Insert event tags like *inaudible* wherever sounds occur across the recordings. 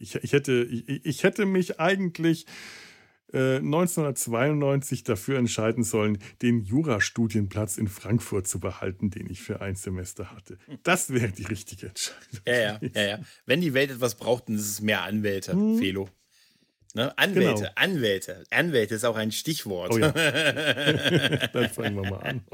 ich, ich, hätte, ich, ich hätte mich eigentlich 1992 äh, dafür entscheiden sollen, den Jurastudienplatz in Frankfurt zu behalten, den ich für ein Semester hatte. Das wäre die richtige Entscheidung. Ja, ja, ja, ja. Wenn die Welt etwas braucht, dann ist es mehr Anwälte, hm. Felo. Ne? Anwälte, genau. Anwälte. Anwälte ist auch ein Stichwort. Oh ja. *laughs* dann fangen wir mal an.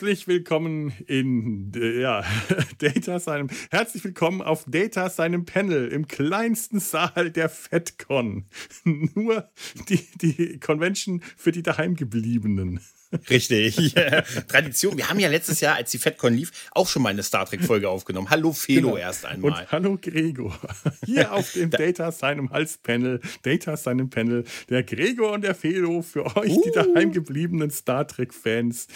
Herzlich willkommen in ja, *laughs* Data seinem herzlich willkommen auf Data seinem Panel im kleinsten Saal der FedCon. *laughs* Nur die, die Convention für die daheimgebliebenen. Richtig. *laughs* Tradition. Wir haben ja letztes Jahr, als die FedCon lief, auch schon mal eine Star Trek-Folge aufgenommen. Hallo Felo genau. erst einmal. Und hallo Gregor. *laughs* Hier auf dem Data seinem Halspanel, Data seinem Panel, der Gregor und der Felo für euch, uh. die daheimgebliebenen Star Trek-Fans,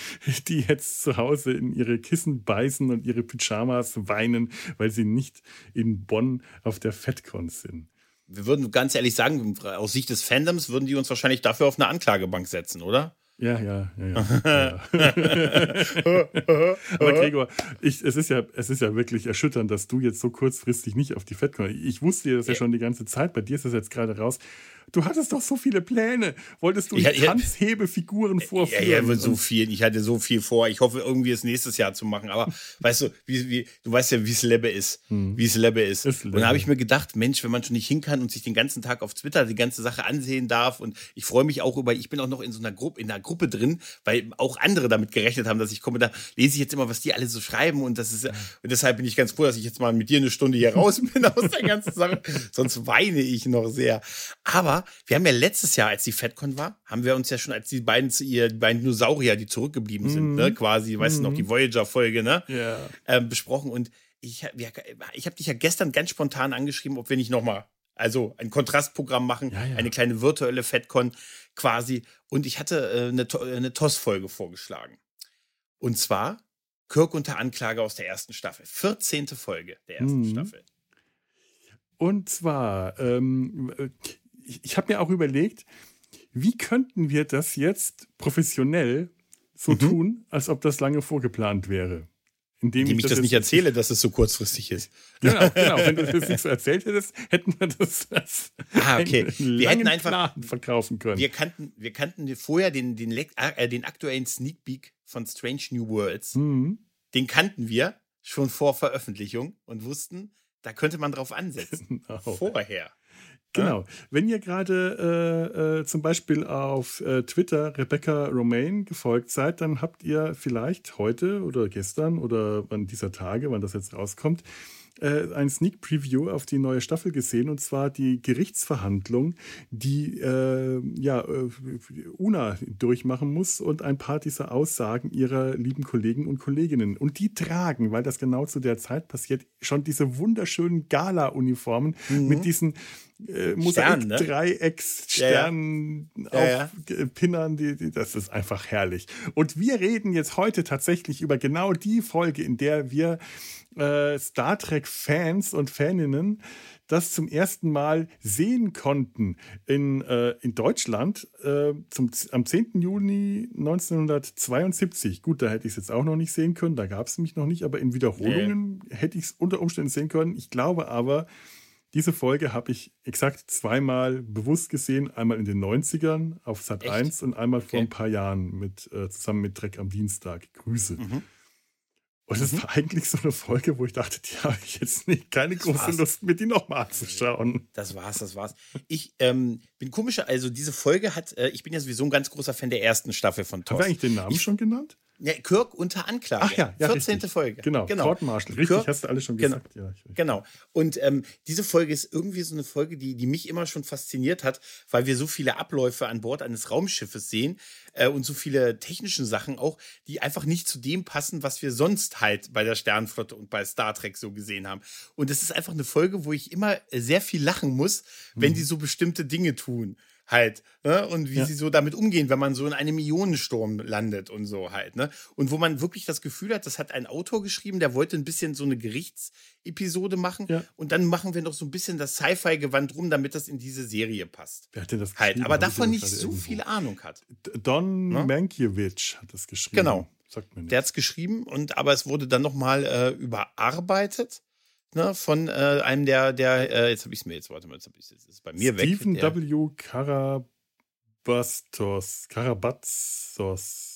die jetzt zu Hause in ihre Kissen beißen und ihre Pyjamas weinen, weil sie nicht in Bonn auf der FedCon sind wir würden ganz ehrlich sagen, aus Sicht des Fandoms würden die uns wahrscheinlich dafür auf eine Anklagebank setzen, oder? Ja, ja, ja, ja. *laughs* *laughs* Aber Gregor, ich, es, ist ja, es ist ja wirklich erschütternd, dass du jetzt so kurzfristig nicht auf die FedCon. Ich wusste das ja schon die ganze Zeit, bei dir ist das jetzt gerade raus. Du hattest doch so viele Pläne. Wolltest du ich, Tanzhebefiguren vorführen? Ja, ja, so viel. Ich hatte so viel vor. Ich hoffe, irgendwie es nächstes Jahr zu machen. Aber *laughs* weißt du, wie, wie, du weißt ja, wie es Lebbe ist. Hm. Wie es Lebbe ist. ist und da habe ich mir gedacht, Mensch, wenn man schon nicht hin kann und sich den ganzen Tag auf Twitter die ganze Sache ansehen darf. Und ich freue mich auch über, ich bin auch noch in so einer Gruppe, in einer Gruppe drin, weil auch andere damit gerechnet haben, dass ich komme. Da lese ich jetzt immer, was die alle so schreiben. Und das ist, und deshalb bin ich ganz froh, dass ich jetzt mal mit dir eine Stunde hier raus *laughs* bin aus der ganzen Sache. Sonst weine ich noch sehr. Aber wir haben ja letztes Jahr, als die FedCon war, haben wir uns ja schon als die beiden, die beiden Dinosaurier, die zurückgeblieben sind, ne, mhm. quasi, weißt du noch, die mhm. Voyager-Folge, ne, yeah. ähm, besprochen. Und ich, ich habe dich ja gestern ganz spontan angeschrieben, ob wir nicht nochmal, also ein Kontrastprogramm machen, ja, ja. eine kleine virtuelle FedCon quasi. Und ich hatte äh, eine, eine TOS-Folge vorgeschlagen. Und zwar Kirk unter Anklage aus der ersten Staffel. 14. Folge der ersten mm. Staffel. Und zwar, ähm, ich, ich habe mir auch überlegt, wie könnten wir das jetzt professionell so mhm. tun, als ob das lange vorgeplant wäre? Indem, Indem ich das, das nicht erzähle, dass es so kurzfristig ist. *laughs* Genau, genau. Wenn du das nicht so erzählt hättest, hätten wir das als ah, okay. wir hätten einfach Plan verkaufen können. Wir kannten, wir kannten vorher den, den, äh, den aktuellen Sneak Peek von Strange New Worlds. Mhm. Den kannten wir schon vor Veröffentlichung und wussten, da könnte man drauf ansetzen. *laughs* Genau. Vorher. Genau. Wenn ihr gerade äh, äh, zum Beispiel auf äh, Twitter Rebecca Romaine gefolgt seid, dann habt ihr vielleicht heute oder gestern oder an dieser Tage, wann das jetzt rauskommt, äh, ein Sneak Preview auf die neue Staffel gesehen und zwar die Gerichtsverhandlung, die äh, ja, äh, Una durchmachen muss und ein paar dieser Aussagen ihrer lieben Kollegen und Kolleginnen. Und die tragen, weil das genau zu der Zeit passiert, schon diese wunderschönen Gala-Uniformen mhm. mit diesen äh, Mosaik-Dreiecks-Sternen ne? ja, ja. auf ja, Pinnern, die, die, das ist einfach herrlich. Und wir reden jetzt heute tatsächlich über genau die Folge, in der wir äh, Star Trek-Fans und Faninnen das zum ersten Mal sehen konnten in, äh, in Deutschland äh, zum, am 10. Juni 1972. Gut, da hätte ich es jetzt auch noch nicht sehen können, da gab es mich noch nicht, aber in Wiederholungen nee. hätte ich es unter Umständen sehen können. Ich glaube aber, diese Folge habe ich exakt zweimal bewusst gesehen. Einmal in den 90ern auf Sat Echt? 1 und einmal okay. vor ein paar Jahren mit, äh, zusammen mit Dreck am Dienstag. Grüße. Mhm. Und es mhm. war eigentlich so eine Folge, wo ich dachte, die habe ich jetzt nicht, keine das große war's. Lust, mir die nochmal anzuschauen. Das war's, das war's. Ich ähm, bin komischer, also diese Folge hat, äh, ich bin ja sowieso ein ganz großer Fan der ersten Staffel von TOS. Haben wir eigentlich den Namen ich, schon genannt? Ja, Kirk unter Anklage. Ach ja, ja 14. richtig. Folge. Genau, genau. Court Martial. Richtig, Kirk- hast du alles schon genau. gesagt. Ja, ich, Genau. Und ähm, diese Folge ist irgendwie so eine Folge, die, die mich immer schon fasziniert hat, weil wir so viele Abläufe an Bord eines Raumschiffes sehen äh, und so viele technischen Sachen auch, die einfach nicht zu dem passen, was wir sonst halt bei der Sternenflotte und bei Star Trek so gesehen haben. Und es ist einfach eine Folge, wo ich immer sehr viel lachen muss, wenn die so bestimmte Dinge tun. Halt, ne? Und wie Ja. sie so damit umgehen, wenn man so in einem Ionensturm landet und so halt, ne? Und wo man wirklich das Gefühl hat, das hat ein Autor geschrieben, der wollte ein bisschen so eine Gerichtsepisode machen Ja. und dann machen wir noch so ein bisschen das Sci-Fi-Gewand rum, damit das in diese Serie passt. Wer hat denn das Halt, aber davon nicht so irgendwo? viel Ahnung hat. Don Ne? Mankiewicz hat das geschrieben. Genau. Sagt mir nicht. Der hat es geschrieben und aber es wurde dann nochmal äh, überarbeitet. Ne, von äh, einem der, der, äh, jetzt habe ich es mir jetzt, warte mal, jetzt habe ich es ist bei mir Stephen weg. Der, W. Karabastos. Karabatzos.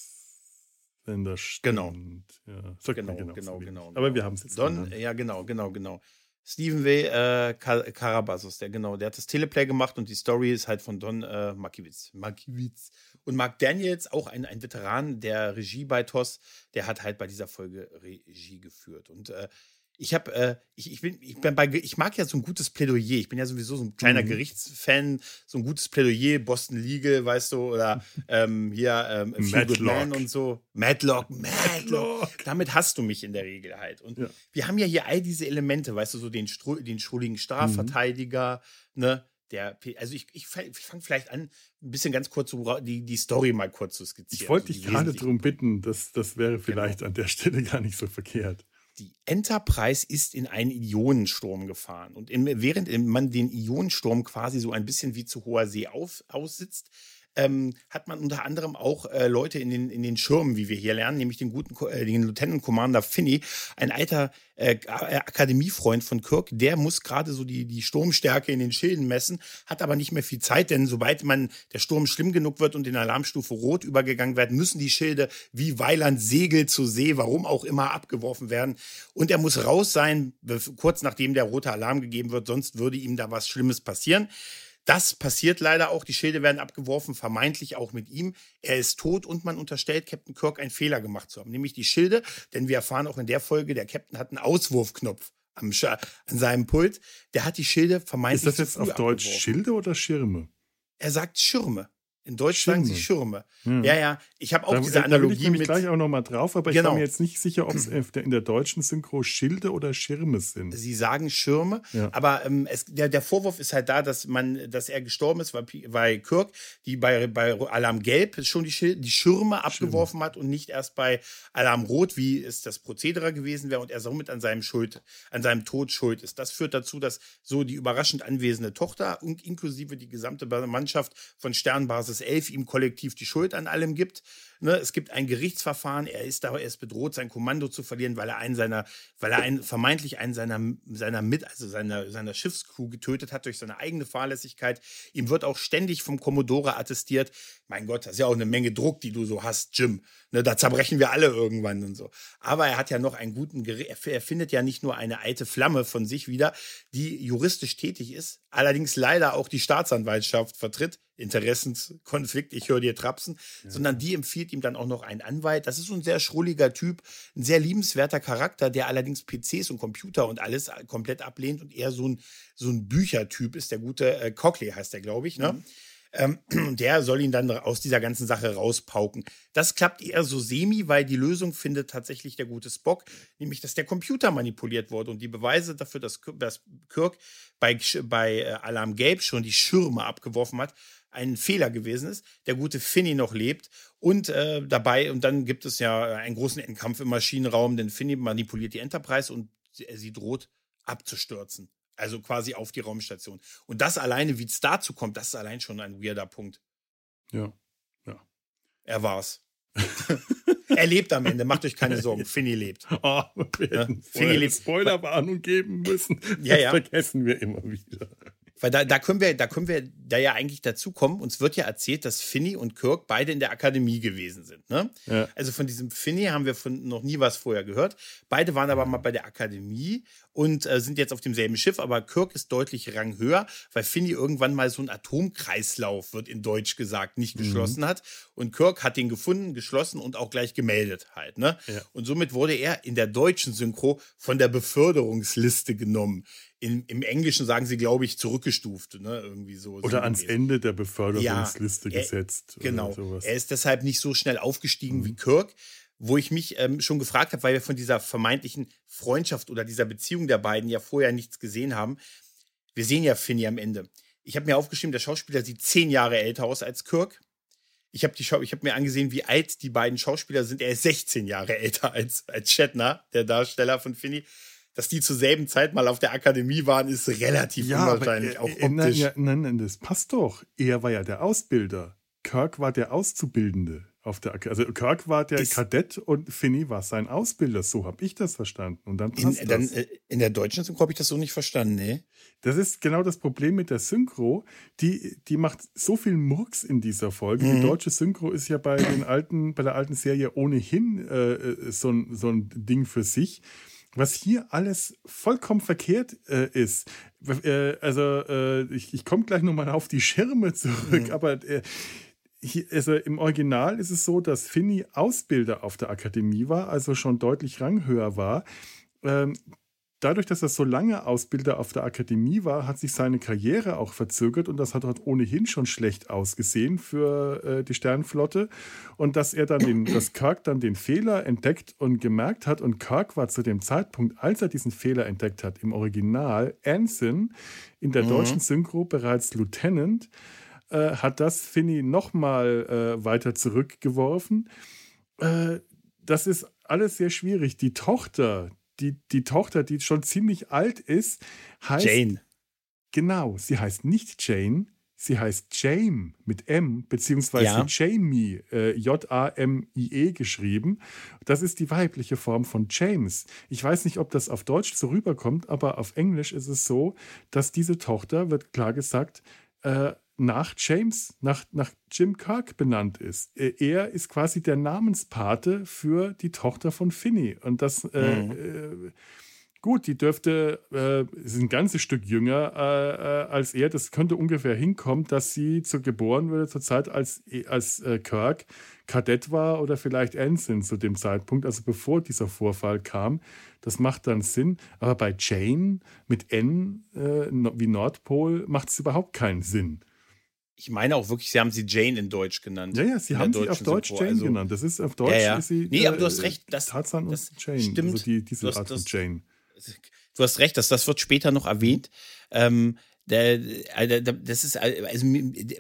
Das stimmt. Genau. Ja, sagt Genau, genau, so genau, wenig. Aber genau. wir haben es jetzt. Don, ja, genau, genau, genau. Stephen W. Äh, Kar- Karabassos, der genau, der hat das Teleplay gemacht und die Story ist halt von Don äh, Makiewicz. Makiewicz. Und Mark Daniels, auch ein, ein Veteran der Regie bei TOS, der hat halt bei dieser Folge Regie geführt. Und äh, ich habe, äh, ich, ich bin, ich bin bei, ich mag ja so ein gutes Plädoyer. Ich bin ja sowieso so ein kleiner Mhm. Gerichtsfan, so ein gutes Plädoyer, Boston Legal, weißt du, oder *laughs* ähm, hier ähm. Men und so. Matlock, Matlock. Damit hast du mich in der Regel halt. Und Ja. wir haben ja hier all diese Elemente, weißt du, so den, Stru- den schuldigen Strafverteidiger, ne? Der, also ich, ich, fang- ich fange vielleicht an, ein bisschen ganz kurz so die, die Story mal kurz zu skizzieren. Ich wollte also dich gerade darum bitten, das, das wäre Genau. vielleicht an der Stelle gar nicht so verkehrt. Die Enterprise ist in einen Ionensturm gefahren. Und in, während man den Ionensturm quasi so ein bisschen wie zu hoher See auf, aussitzt, ähm, hat man unter anderem auch äh, Leute in den, in den Schirmen, wie wir hier lernen, nämlich den guten äh, den Lieutenant Commander Finney, ein alter äh, A- Akademiefreund von Kirk, der muss gerade so die, die Sturmstärke in den Schilden messen, hat aber nicht mehr viel Zeit, denn sobald man der Sturm schlimm genug wird und in Alarmstufe Rot übergegangen wird, müssen die Schilde wie Weiland Segel zur See, warum auch immer, abgeworfen werden. Und er muss raus sein, kurz nachdem der rote Alarm gegeben wird, sonst würde ihm da was Schlimmes passieren. Das passiert leider auch. Die Schilde werden abgeworfen, vermeintlich auch mit ihm. Er ist tot und man unterstellt Captain Kirk einen Fehler gemacht zu haben, nämlich die Schilde. Denn wir erfahren auch in der Folge, der Captain hat einen Auswurfknopf am Scha an seinem Pult. Der hat die Schilde vermeintlich Ist das jetzt auf Deutsch abgeworfen. Schilde oder Schirme? Er sagt Schirme. In Deutsch sagen sie Schirme. Hm. Ja, ja. Ich habe auch da, diese da will ich Analogie mit. gleich auch noch mal drauf, aber ich Genau. war mir jetzt nicht sicher, ob es *clears throat* in der deutschen Synchro Schilde oder Schirme sind. Sie sagen Schirme, Ja. aber ähm, es, der, der Vorwurf ist halt da, dass man, dass er gestorben ist, weil, weil Kirk, die bei, bei Alarm Gelb schon die, Schil die Schirme abgeworfen hat und nicht erst bei Alarm Rot, wie es das Prozedere gewesen wäre und er somit an seinem Schuld, an seinem Tod schuld ist. Das führt dazu, dass so die überraschend anwesende Tochter und inklusive die gesamte Mannschaft von Sternbasis 11 ihm kollektiv die Schuld an allem gibt. Ne, es gibt ein Gerichtsverfahren, er ist da, er ist bedroht, sein Kommando zu verlieren, weil er einen seiner, weil er einen, vermeintlich einen seiner, seiner Mit, also seiner, seiner Schiffscrew getötet hat durch seine eigene Fahrlässigkeit. Ihm wird auch ständig vom Commodore attestiert, mein Gott, das ist ja auch eine Menge Druck, die du so hast, Jim. Ne, da zerbrechen wir alle irgendwann und so. Aber er hat ja noch einen guten, Geri- er er findet ja nicht nur eine alte Flamme von sich wieder, die juristisch tätig ist, allerdings leider auch die Staatsanwaltschaft vertritt, Interessenskonflikt, ich höre dir trapsen, sondern die empfiehlt ihm dann auch noch einen Anwalt. Das ist so ein sehr schrulliger Typ, ein sehr liebenswerter Charakter, der allerdings PCs und Computer und alles komplett ablehnt und eher so ein, so ein Büchertyp ist. Der gute äh, Cockley heißt der, glaube ich, ne? Ähm, *clears throat* der soll ihn dann aus dieser ganzen Sache rauspauken. Das klappt eher so semi, weil die Lösung findet tatsächlich der gute Spock, nämlich dass der Computer manipuliert wurde und die Beweise dafür, dass, Kirk- dass Kirk bei, bei äh, Alarm Gelb schon die Schirme abgeworfen hat, ein Fehler gewesen ist, der gute Finney noch lebt und äh, dabei, und dann gibt es ja einen großen Endkampf im Maschinenraum, denn Finney manipuliert die Enterprise und sie, sie droht abzustürzen. Also quasi auf die Raumstation. Und das alleine, wie es dazu kommt, das ist allein schon ein weirder Punkt. Ja. Er war's. er lebt am Ende, macht euch keine Sorgen. *laughs* Finney lebt. Oh, wir Ja, Finny lebt- Spoilerwarnung geben müssen. Ja, das ja. vergessen wir immer wieder. Weil da, da können wir, da können wir da ja eigentlich dazu kommen. Uns wird ja erzählt, dass Finney und Kirk beide in der Akademie gewesen sind. Ne? Ja. Also von diesem Finney haben wir von noch nie was vorher gehört. Beide waren aber mal bei der Akademie und äh, sind jetzt auf demselben Schiff, aber Kirk ist deutlich ranghöher, weil Finney irgendwann mal so einen Atomkreislauf, wird in Deutsch gesagt, nicht mhm. geschlossen hat. Und Kirk hat den gefunden, geschlossen und auch gleich gemeldet halt. Ne? Ja. Und somit wurde er in der deutschen Synchro von der Beförderungsliste genommen in, im Englischen sagen sie, glaube ich, zurückgestuft, ne? Irgendwie so. Oder ans Ende der Beförderungsliste ja, er, gesetzt. Genau. Er ist deshalb nicht so schnell aufgestiegen mhm. wie Kirk, wo ich mich ähm, schon gefragt habe, weil wir von dieser vermeintlichen Freundschaft oder dieser Beziehung der beiden ja vorher nichts gesehen haben. Wir sehen ja Finney am Ende. Ich habe mir aufgeschrieben, der Schauspieler sieht zehn Jahre älter aus als Kirk. Ich habe hab mir angesehen, wie alt die beiden Schauspieler sind. Er ist 16 Jahre älter als, als Shatner, der Darsteller von Finney dass die zur selben Zeit mal auf der Akademie waren, ist relativ ja, unwahrscheinlich, aber, äh, auch optisch. Nein, nein, nein, das passt doch. Er war ja der Ausbilder. Kirk war der Auszubildende auf der Also Kirk war der ist Kadett und Finney war sein Ausbilder. So habe ich das verstanden. Und dann passt in, das. Dann, äh, in der deutschen Synchro habe ich das so nicht verstanden, ne? Das ist genau das Problem mit der Synchro. Die, die macht so viel Murks in dieser Folge. Mhm. Die deutsche Synchro ist ja bei den alten, bei der alten Serie ohnehin äh, äh so, so ein Ding für sich was hier alles vollkommen verkehrt äh, ist. Äh, also äh, ich, ich komme gleich nochmal auf die Schirme zurück, mhm. aber äh, hier, also im Original ist es so, dass Finney Ausbilder auf der Akademie war, also schon deutlich ranghöher war. Ähm, dadurch, dass er so lange Ausbilder auf der Akademie war, hat sich seine Karriere auch verzögert und das hat dort ohnehin schon schlecht ausgesehen für äh, die Sternenflotte. Und dass er dann den, dass Kirk dann den Fehler entdeckt und gemerkt hat, und Kirk war zu dem Zeitpunkt, als er diesen Fehler entdeckt hat, im Original Anson, in der mhm. deutschen Synchro bereits Lieutenant, äh, hat das Finney nochmal äh, weiter zurückgeworfen. Äh, das ist alles sehr schwierig. Die Tochter, die, die Tochter, die schon ziemlich alt ist, heißt. Jane. Genau, sie heißt nicht Jane, sie heißt Jame mit M, beziehungsweise ja. Jamie, äh, J-A-M-I-E geschrieben. Das ist die weibliche Form von James. Ich weiß nicht, ob das auf Deutsch so rüberkommt, aber auf Englisch ist es so, dass diese Tochter, wird klar gesagt, äh, nach James, nach, nach Jim Kirk benannt ist. Er ist quasi der Namenspate für die Tochter von Finney. Und das, äh, mhm. äh, gut, die dürfte, äh, ist ein ganzes Stück jünger äh, äh, als er. Das könnte ungefähr hinkommen, dass sie zu geboren wurde zur Zeit, als, als äh, Kirk Kadett war oder vielleicht Ensign zu dem Zeitpunkt, also bevor dieser Vorfall kam. Das macht dann Sinn. Aber bei Jane mit N wie Nordpol macht es überhaupt keinen Sinn ich meine auch wirklich, sie haben sie Jane in Deutsch genannt. Ja, ja, sie haben sie auf Deutsch Synchro. Jane also, genannt. Das ist auf Deutsch ja, ja. ist sie. Nee, aber du hast recht. Das, Tarzan das und Jane. Stimmt. Also die, diese Art das, von Jane. Du hast recht, das, das wird später noch erwähnt. Ähm, der, äh, das ist also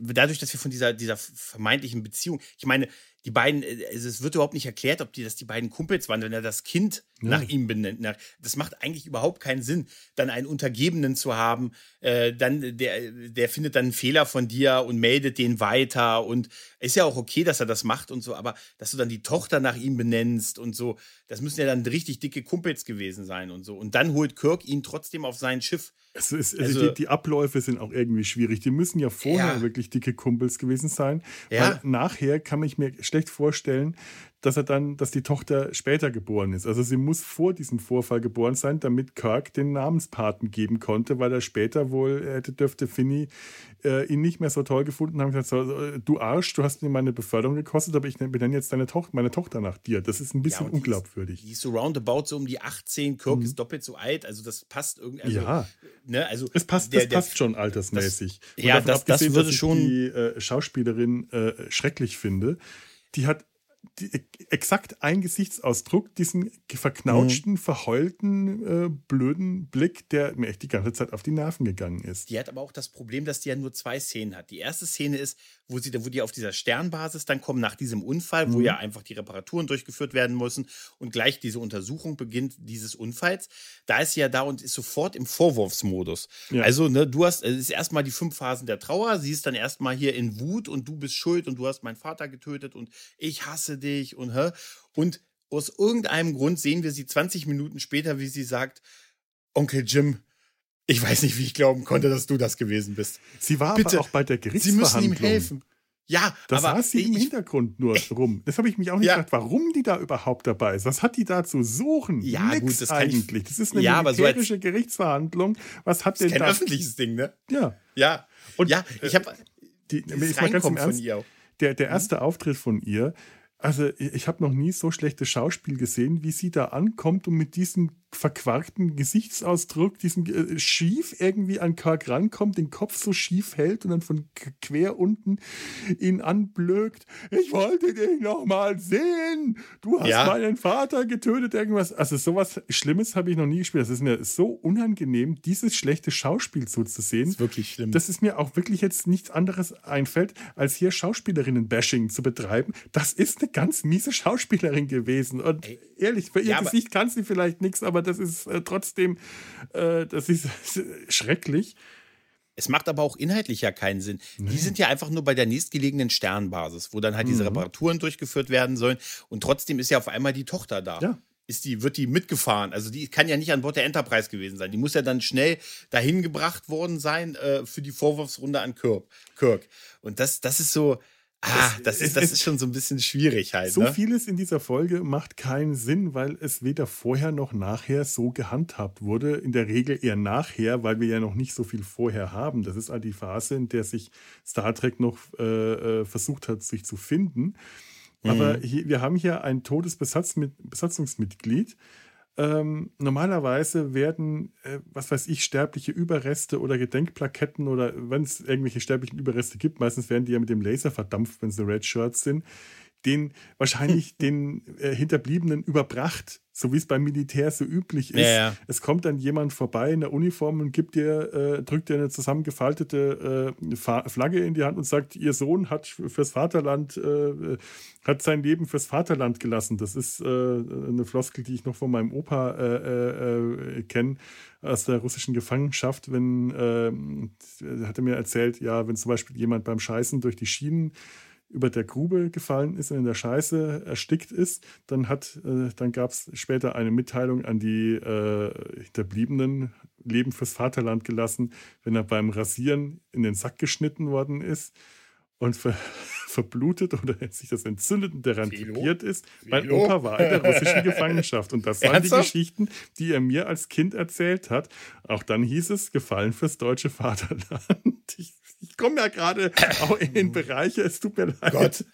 dadurch, dass wir von dieser, dieser vermeintlichen Beziehung, ich meine, die beiden, äh, also es wird überhaupt nicht erklärt, ob die, dass die beiden Kumpels waren, wenn er das Kind ja. nach ihm benennt. Das macht eigentlich überhaupt keinen Sinn, dann einen Untergebenen zu haben, äh, dann der, der findet dann einen Fehler von dir und meldet den weiter und ist ja auch okay, dass er das macht und so, aber dass du dann die Tochter nach ihm benennst und so, das müssen ja dann richtig dicke Kumpels gewesen sein und so. Und dann holt Kirk ihn trotzdem auf sein Schiff. Es ist, also, also die, die, Abläufe sind auch irgendwie schwierig. Die müssen ja vorher ja. wirklich dicke Kumpels gewesen sein. Ja. Weil nachher kann ich mir schlecht vorstellen, dass er dann, dass die Tochter später geboren ist. Also sie muss vor diesem Vorfall geboren sein, damit Kirk den Namenspaten geben konnte, weil er später wohl hätte dürfte Finney äh, ihn nicht mehr so toll gefunden haben. Gesagt, so, du Arsch, du hast mir meine Beförderung gekostet, aber ich benenne jetzt deine Tochter, meine Tochter nach dir. Das ist ein bisschen ja, unglaubwürdig. Die ist, so roundabout so um die 18. Kirk mhm. ist doppelt so alt, also das passt irgendwie. Also, ja, ne, also es passt, der, das passt schon altersmäßig. Das, ja, das, das würde schon die äh, Schauspielerin äh, schrecklich finde. Die hat die, exakt ein Gesichtsausdruck, diesen verknautschten, mhm. verheulten, äh, blöden Blick, der mir echt die ganze Zeit auf die Nerven gegangen ist. Die hat aber auch das Problem, dass die ja nur zwei Szenen hat. Die erste Szene ist, wo, sie, wo die auf dieser Sternbasis dann kommen, nach diesem Unfall, mhm. wo ja einfach die Reparaturen durchgeführt werden müssen und gleich diese Untersuchung beginnt dieses Unfalls. Da ist sie ja da und ist sofort im Vorwurfsmodus. Ja. Also, ne, du hast, es ist erstmal die fünf Phasen der Trauer, sie ist dann erstmal hier in Wut und du bist schuld und du hast meinen Vater getötet und ich hasse dich und hä? Und aus irgendeinem Grund sehen wir sie 20 Minuten später, wie sie sagt, Onkel Jim, Ich weiß nicht, wie ich glauben konnte, dass du das gewesen bist. Sie war Bitte, aber auch bei der Gerichtsverhandlung. Sie müssen ihm helfen. Ja, das aber saß sie im Hintergrund nur rum. Das habe ich mich auch nicht ja. gedacht, warum die da überhaupt dabei ist. Was hat die da zu suchen? Ja, Nix gut, das eigentlich. Das ist eine ja, militärische so Gerichtsverhandlung. Was hat denn das? Ist kein öffentliches Ding, ne? Ja. Ja. Und ja, ich habe die, ich mal ganz im Ernst, der, der erste mhm. Auftritt von ihr, also ich habe noch nie so schlechtes Schauspiel gesehen, wie sie da ankommt und mit diesem verquarkten Gesichtsausdruck, diesen äh, schief irgendwie an Kirk rankommt, den Kopf so schief hält und dann von quer unten ihn anblökt. Ich wollte dich noch mal sehen. Du hast ja. meinen Vater getötet, irgendwas. Also sowas Schlimmes habe ich noch nie gespielt. Das ist mir so unangenehm, dieses schlechte Schauspiel so zu sehen. Das ist wirklich schlimm. Das ist mir auch wirklich jetzt nichts anderes einfällt, als hier Schauspielerinnen-Bashing zu betreiben. Das ist eine ganz miese Schauspielerin gewesen. Und Ey. Ehrlich, für ihr ja, Gesicht kann sie vielleicht nichts, aber das ist äh, trotzdem, äh, das ist *laughs* schrecklich. Es macht aber auch inhaltlich ja keinen Sinn. Nee. Die sind ja einfach nur bei der nächstgelegenen Sternbasis, wo dann halt mhm. diese Reparaturen durchgeführt werden sollen. Und trotzdem ist ja auf einmal die Tochter da. Ja. Ist die, wird die mitgefahren? Also die kann ja nicht an Bord der Enterprise gewesen sein. Die muss ja dann schnell dahin gebracht worden sein äh, für die Vorwurfsrunde an Kirk. Kirk. Und das, das ist so, Ah, das, ist, das ist schon so ein bisschen schwierig halt. So ne? vieles in dieser Folge macht keinen Sinn, weil es weder vorher noch nachher so gehandhabt wurde. In der Regel eher nachher, weil wir ja noch nicht so viel vorher haben. Das ist halt die Phase, in der sich Star Trek noch äh, äh versucht hat, sich zu finden. Mhm. Aber hier, wir haben hier ein totes Besatzungsmitglied ähm, normalerweise werden, äh, was weiß ich, sterbliche Überreste oder Gedenkplaketten oder wenn es irgendwelche sterblichen Überreste gibt, meistens werden die ja mit dem Laser verdampft, wenn sie Red Shirts sind, den wahrscheinlich *laughs* den äh, Hinterbliebenen überbracht, so wie es beim Militär so üblich ist. Ja, ja. Es kommt dann jemand vorbei in der Uniform und gibt dir, äh, drückt dir eine zusammengefaltete äh, Flagge in die Hand und sagt, ihr Sohn hat fürs Vaterland, äh, hat sein Leben fürs Vaterland gelassen. Das ist äh, eine Floskel, die ich noch von meinem Opa äh, kenne aus der russischen Gefangenschaft, wenn hat er mir erzählt, ja, wenn zum Beispiel jemand beim Scheißen durch die Schienen über der Grube gefallen ist und in der Scheiße erstickt ist, dann hat, äh, dann gab es später eine Mitteilung an die äh, Hinterbliebenen, Leben fürs Vaterland gelassen, wenn er beim Rasieren in den Sack geschnitten worden ist und ver *laughs* verblutet oder *laughs* sich das entzündet und daran krepiert ist. Mein Opa war in der russischen *laughs* Gefangenschaft und das waren die Geschichten, die er mir als Kind erzählt hat. Auch dann hieß es, gefallen fürs deutsche Vaterland. Ich ich komme ja gerade auch in Bereiche, es tut mir leid. Gott.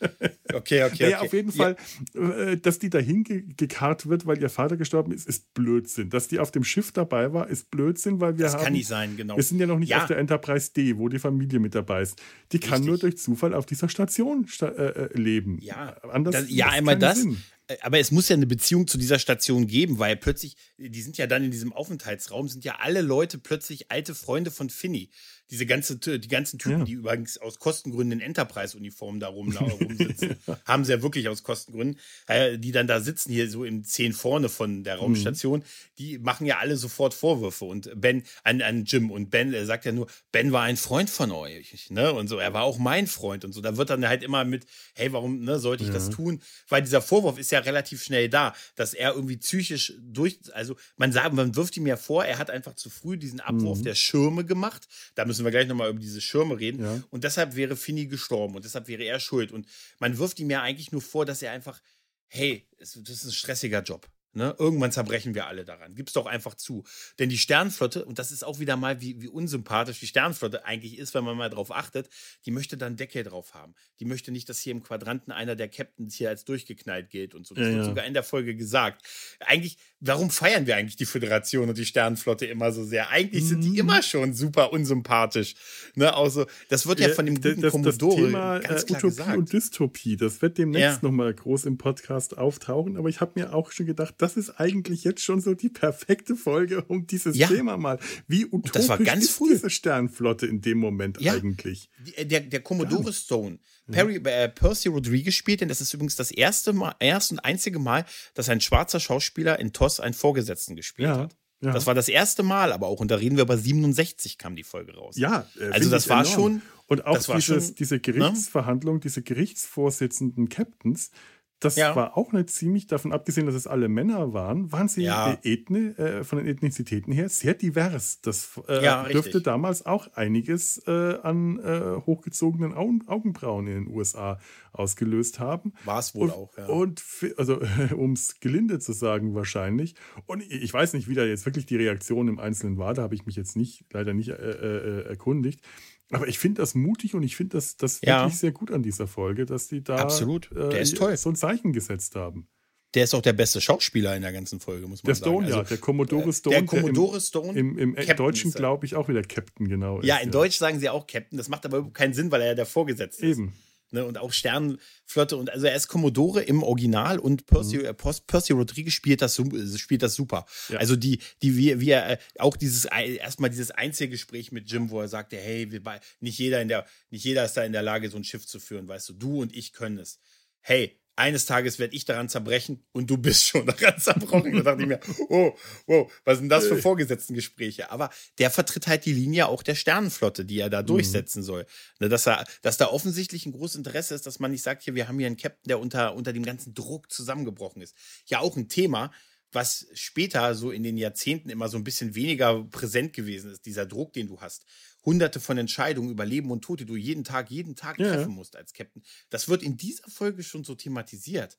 Okay, okay. Naja, okay. auf jeden Fall, äh, dass die dahin gekarrt wird, weil ihr Vater gestorben ist, ist Blödsinn. Dass die auf dem Schiff dabei war, ist Blödsinn, weil wir das haben. Das kann nicht sein, genau. Wir sind ja noch nicht ja. auf der Enterprise D, wo die Familie mit dabei ist. Die Richtig. kann nur durch Zufall auf dieser Station äh, äh, leben. Ja, Anders, das, ja einmal das. Sinn. Äh, aber es muss ja eine Beziehung zu dieser Station geben, weil plötzlich, die sind ja dann in diesem Aufenthaltsraum, sind ja alle Leute plötzlich alte Freunde von Finny diese ganze, die ganzen Typen, ja. die übrigens aus Kostengründen in Enterprise-Uniformen da rum, *laughs* rumsitzen, ja. haben sie ja wirklich aus Kostengründen, äh, die dann da sitzen, hier so im Zehn vorne von der Raumstation, mhm. die machen ja alle sofort Vorwürfe und Ben an, an Jim und Ben er sagt ja nur, Ben war ein Freund von euch, ne? Und so, er war auch mein Freund und so. Da wird dann halt immer mit, hey, warum ne, sollte ich ja. das tun? Weil dieser Vorwurf ist ja relativ schnell da, dass er irgendwie psychisch durch, also man sagt, man wirft ihm ja vor, er hat einfach zu früh diesen Abwurf mhm. der Schirme gemacht. Da müssen wir gleich nochmal über diese Schirme reden. Ja. Und deshalb wäre Finny gestorben und deshalb wäre er schuld. Und man wirft ihm ja eigentlich nur vor, dass er einfach, hey, das ist ein stressiger Job. Ne? Irgendwann zerbrechen wir alle daran. Gib's doch einfach zu. Denn die Sternflotte, und das ist auch wieder mal, wie, wie unsympathisch die Sternflotte eigentlich ist, wenn man mal drauf achtet, die möchte dann Deckel drauf haben. Die möchte nicht, dass hier im Quadranten einer der Captains hier als durchgeknallt gilt und so. Das ja, wird ja. sogar in der Folge gesagt. Eigentlich, warum feiern wir eigentlich die Föderation und die Sternflotte immer so sehr? Eigentlich sind die mhm. immer schon super unsympathisch. Ne? Also, das wird ja, ja von dem guten das, Commodore das Thema, ganz äh, klar Utopie gesagt. und Dystopie, das wird demnächst ja. nochmal groß im Podcast auftauchen. Aber ich habe mir auch schon gedacht, das ist eigentlich jetzt schon so die perfekte Folge um dieses ja. Thema mal. Wie utopisch das war ganz ist früh. diese Sternflotte in dem Moment ja. eigentlich? Äh, der, der Commodore Stone, Perry, äh, Percy Rodriguez spielt, denn das ist übrigens das erste Mal, erste und einzige Mal, dass ein schwarzer Schauspieler in TOS einen Vorgesetzten gespielt ja. hat. Ja. Das war das erste Mal, aber auch, und da reden wir über 67 kam die Folge raus. Ja, äh, also das war enorm. schon. Und auch dieses, schon, diese ne? Gerichtsverhandlung, ne? diese Gerichtsvorsitzenden Captains, das ja. war auch eine ziemlich, davon abgesehen, dass es alle Männer waren, waren sie ja. Ethne, äh, von den Ethnizitäten her sehr divers. Das äh, ja, dürfte damals auch einiges äh, an äh, hochgezogenen Augen, Augenbrauen in den USA ausgelöst haben. War es wohl und, auch, ja. Und also, *laughs* um es gelinde zu sagen, wahrscheinlich. Und ich weiß nicht, wie da jetzt wirklich die Reaktion im Einzelnen war, da habe ich mich jetzt nicht, leider nicht äh, äh, erkundigt. Aber ich finde das mutig und ich finde das, das ja. wirklich sehr gut an dieser Folge, dass die da Absolut. Der äh, ist toll. so ein Zeichen gesetzt haben. Der ist auch der beste Schauspieler in der ganzen Folge, muss man der sagen. Stone, also, ja, der Commodore Stone. Der Commodore Stone. Im, im, im Deutschen glaube ich auch wieder Captain, genau. Ja, in ja. Deutsch sagen sie auch Captain. Das macht aber keinen Sinn, weil er ja der Vorgesetzte ist. Eben. Ne, und auch Sternenflotte und also er ist Commodore im Original und Percy, mhm. Percy Rodriguez spielt das, spielt das super. Ja. Also die, die, wie, wie er, auch dieses, erstmal dieses Einzelgespräch mit Jim, wo er sagte, hey, wir, nicht jeder in der, nicht jeder ist da in der Lage, so ein Schiff zu führen, weißt du, du und ich können es. Hey, eines Tages werde ich daran zerbrechen und du bist *laughs* schon daran zerbrochen. da dachte ich mir, oh, wow, was sind das für Vorgesetztengespräche? Aber der vertritt halt die Linie auch der Sternenflotte, die er da mhm. durchsetzen soll. Ne, dass, er, dass da offensichtlich ein großes Interesse ist, dass man nicht sagt, hier, wir haben hier einen Captain, der unter, unter dem ganzen Druck zusammengebrochen ist. Ja, auch ein Thema, was später so in den Jahrzehnten immer so ein bisschen weniger präsent gewesen ist, dieser Druck, den du hast hunderte von Entscheidungen über Leben und Tod, die du jeden Tag, jeden Tag ja. treffen musst als Captain. Das wird in dieser Folge schon so thematisiert.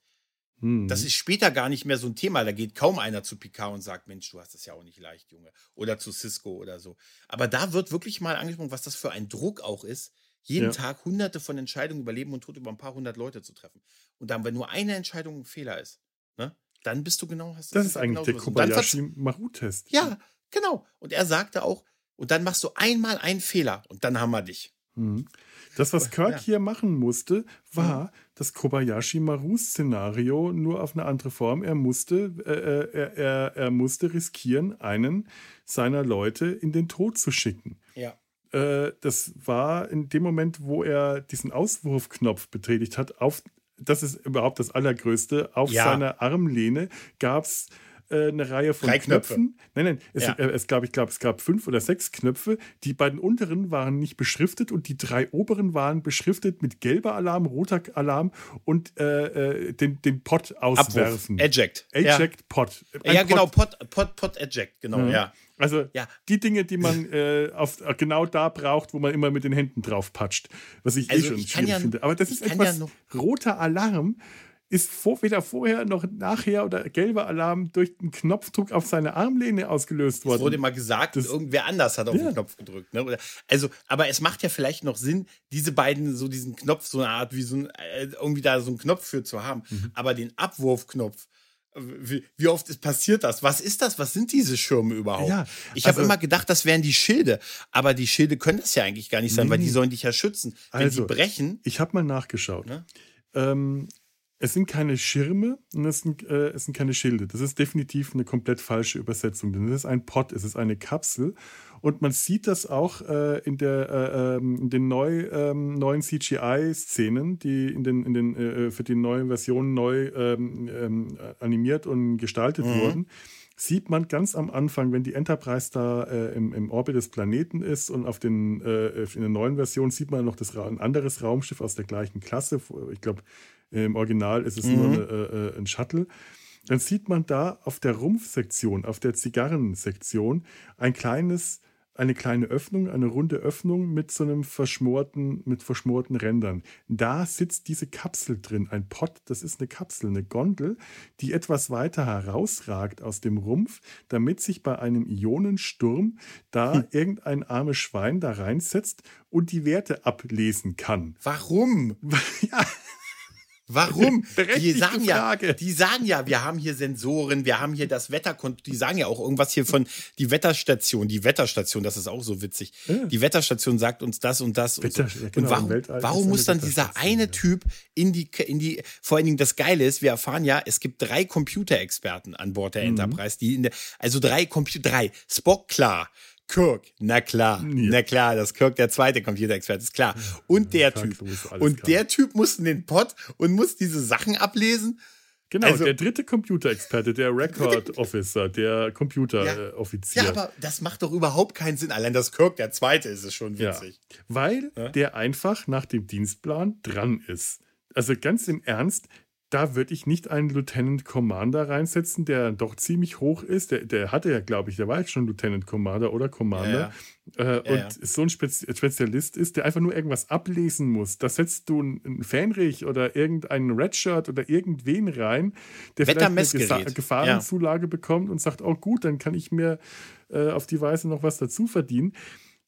Mhm. Das ist später gar nicht mehr so ein Thema. Da geht kaum einer zu Picard und sagt, Mensch, du hast das ja auch nicht leicht, Junge. Oder zu Cisco oder so. Aber da wird wirklich mal angesprochen, was das für ein Druck auch ist, jeden ja. Tag hunderte von Entscheidungen über Leben und Tod über ein paar hundert Leute zu treffen. Und dann, wenn nur eine Entscheidung ein Fehler ist, ne, dann bist du genau, hast Das ist eigentlich der Kobayashi-Maru-Test. Ja, genau. Und er sagte auch, und dann machst du einmal einen Fehler und dann haben wir dich. Mhm. Das, was *laughs* Kirk ja. hier machen musste, war mhm. das Kobayashi-Maru-Szenario nur auf eine andere Form. Er musste, äh, äh, er, er, er musste riskieren, einen seiner Leute in den Tod zu schicken. Ja. Äh, das war in dem Moment, wo er diesen Auswurfknopf betätigt hat, auf, das ist überhaupt das Allergrößte, auf ja. seiner Armlehne gab es äh, eine Reihe von Drei Knöpfen. Nein, nein, es, ja. äh, es gab, ich glaube, es gab fünf oder sechs Knöpfe. Die beiden unteren waren nicht beschriftet und die drei oberen waren beschriftet mit gelber Alarm, roter Alarm und äh, äh den, den Pot auswerfen. Abruf. Eject. Eject, ja. Pot. Ein ja, genau, Pot, Pot, Pot Eject, genau, ja. ja. Also ja. die Dinge, die man äh, auf, genau da braucht, wo man immer mit den Händen drauf patscht, was ich eh also eh schon ich schwierig ja, finde. Aber das ist etwas ja roter Alarm ist vor, weder vorher noch nachher oder gelber Alarm durch den Knopfdruck auf seine Armlehne ausgelöst worden. Es wurde mal gesagt, das, irgendwer anders hat auf ja. den Knopf gedrückt. Ne? Also, aber es macht ja vielleicht noch Sinn, diese beiden, so diesen Knopf, so eine Art wie so ein, äh, irgendwie da so einen Knopf für zu haben. Mhm. Aber den Abwurfknopf, wie, wie, oft ist passiert das? Was ist das? Was sind diese Schirme überhaupt? Ja, ich habe also, immer gedacht, das wären die Schilde. Aber die Schilde können das ja eigentlich gar nicht sein, nee, weil die sollen dich ja schützen. Wenn also, die brechen. Ich habe mal nachgeschaut. Ne? Ähm, es sind keine Schirme und es sind, äh, es sind keine Schilde. Das ist definitiv eine komplett falsche Übersetzung, denn es ist ein Pod, es ist eine Kapsel. Und man sieht das auch äh, in, der, äh, ähm, in den neu, ähm, neuen CGI-Szenen, die in den, in den, äh, für die neuen Versionen neu ähm, animiert und gestaltet mhm. wurden sieht man ganz am Anfang, wenn die Enterprise da äh, im, im Orbit des Planeten ist und auf den, äh, in der neuen Version sieht man noch das, ein anderes Raumschiff aus der gleichen Klasse. Ich glaube, im Original ist es mhm. nur eine, äh, äh, ein Shuttle. Dann sieht man da auf der Rumpfsektion, auf der Zigarrensektion, ein kleines, eine kleine Öffnung, eine runde Öffnung mit so einem verschmorten, mit verschmorten Rändern. Da sitzt diese Kapsel drin, ein Pott, das ist eine Kapsel, eine Gondel, die etwas weiter herausragt aus dem Rumpf, damit sich bei einem Ionensturm da hm. irgendein armes Schwein da reinsetzt und die Werte ablesen kann. Warum? *laughs* ja. Warum? *laughs* Die sagen ja, die sagen ja, wir haben hier Sensoren, wir haben hier das Wetter, die sagen ja auch irgendwas hier von die Wetterstation, die Wetterstation, das ist auch so witzig. Ja. Die Wetterstation sagt uns das und das Wetter, und, so. ja, genau, und warum, warum muss dann dieser eine Typ in die, in die, vor allen Dingen das Geile ist, wir erfahren ja, es gibt drei Computerexperten an Bord der mhm. Enterprise, die in der, also drei Computer, drei, Spock klar, Kirk, na klar, ja. na klar, dass Kirk der zweite Computerexperte ist, klar. Und der ja, Typ. Und klar. der Typ muss in den Pod und muss diese Sachen ablesen. Genau, also, der dritte Computerexperte, der Record *laughs* Officer, der Computeroffizier. Ja, ja, aber das macht doch überhaupt keinen Sinn. Allein, dass Kirk der zweite ist, ist schon witzig. Ja, weil der einfach nach dem Dienstplan dran ist. Also ganz im Ernst, da würde ich nicht einen Lieutenant Commander reinsetzen, der doch ziemlich hoch ist. Der, der hatte ja, glaube ich, der war jetzt schon Lieutenant Commander oder Commander. Ja, ja. Äh, ja, und so ein Spezialist ist, der einfach nur irgendwas ablesen muss. Da setzt du einen Fähnrich oder irgendeinen Redshirt oder irgendwen rein, der vielleicht eine Gefahrenzulage bekommt und sagt, oh gut, dann kann ich mir äh, auf die Weise noch was dazu verdienen.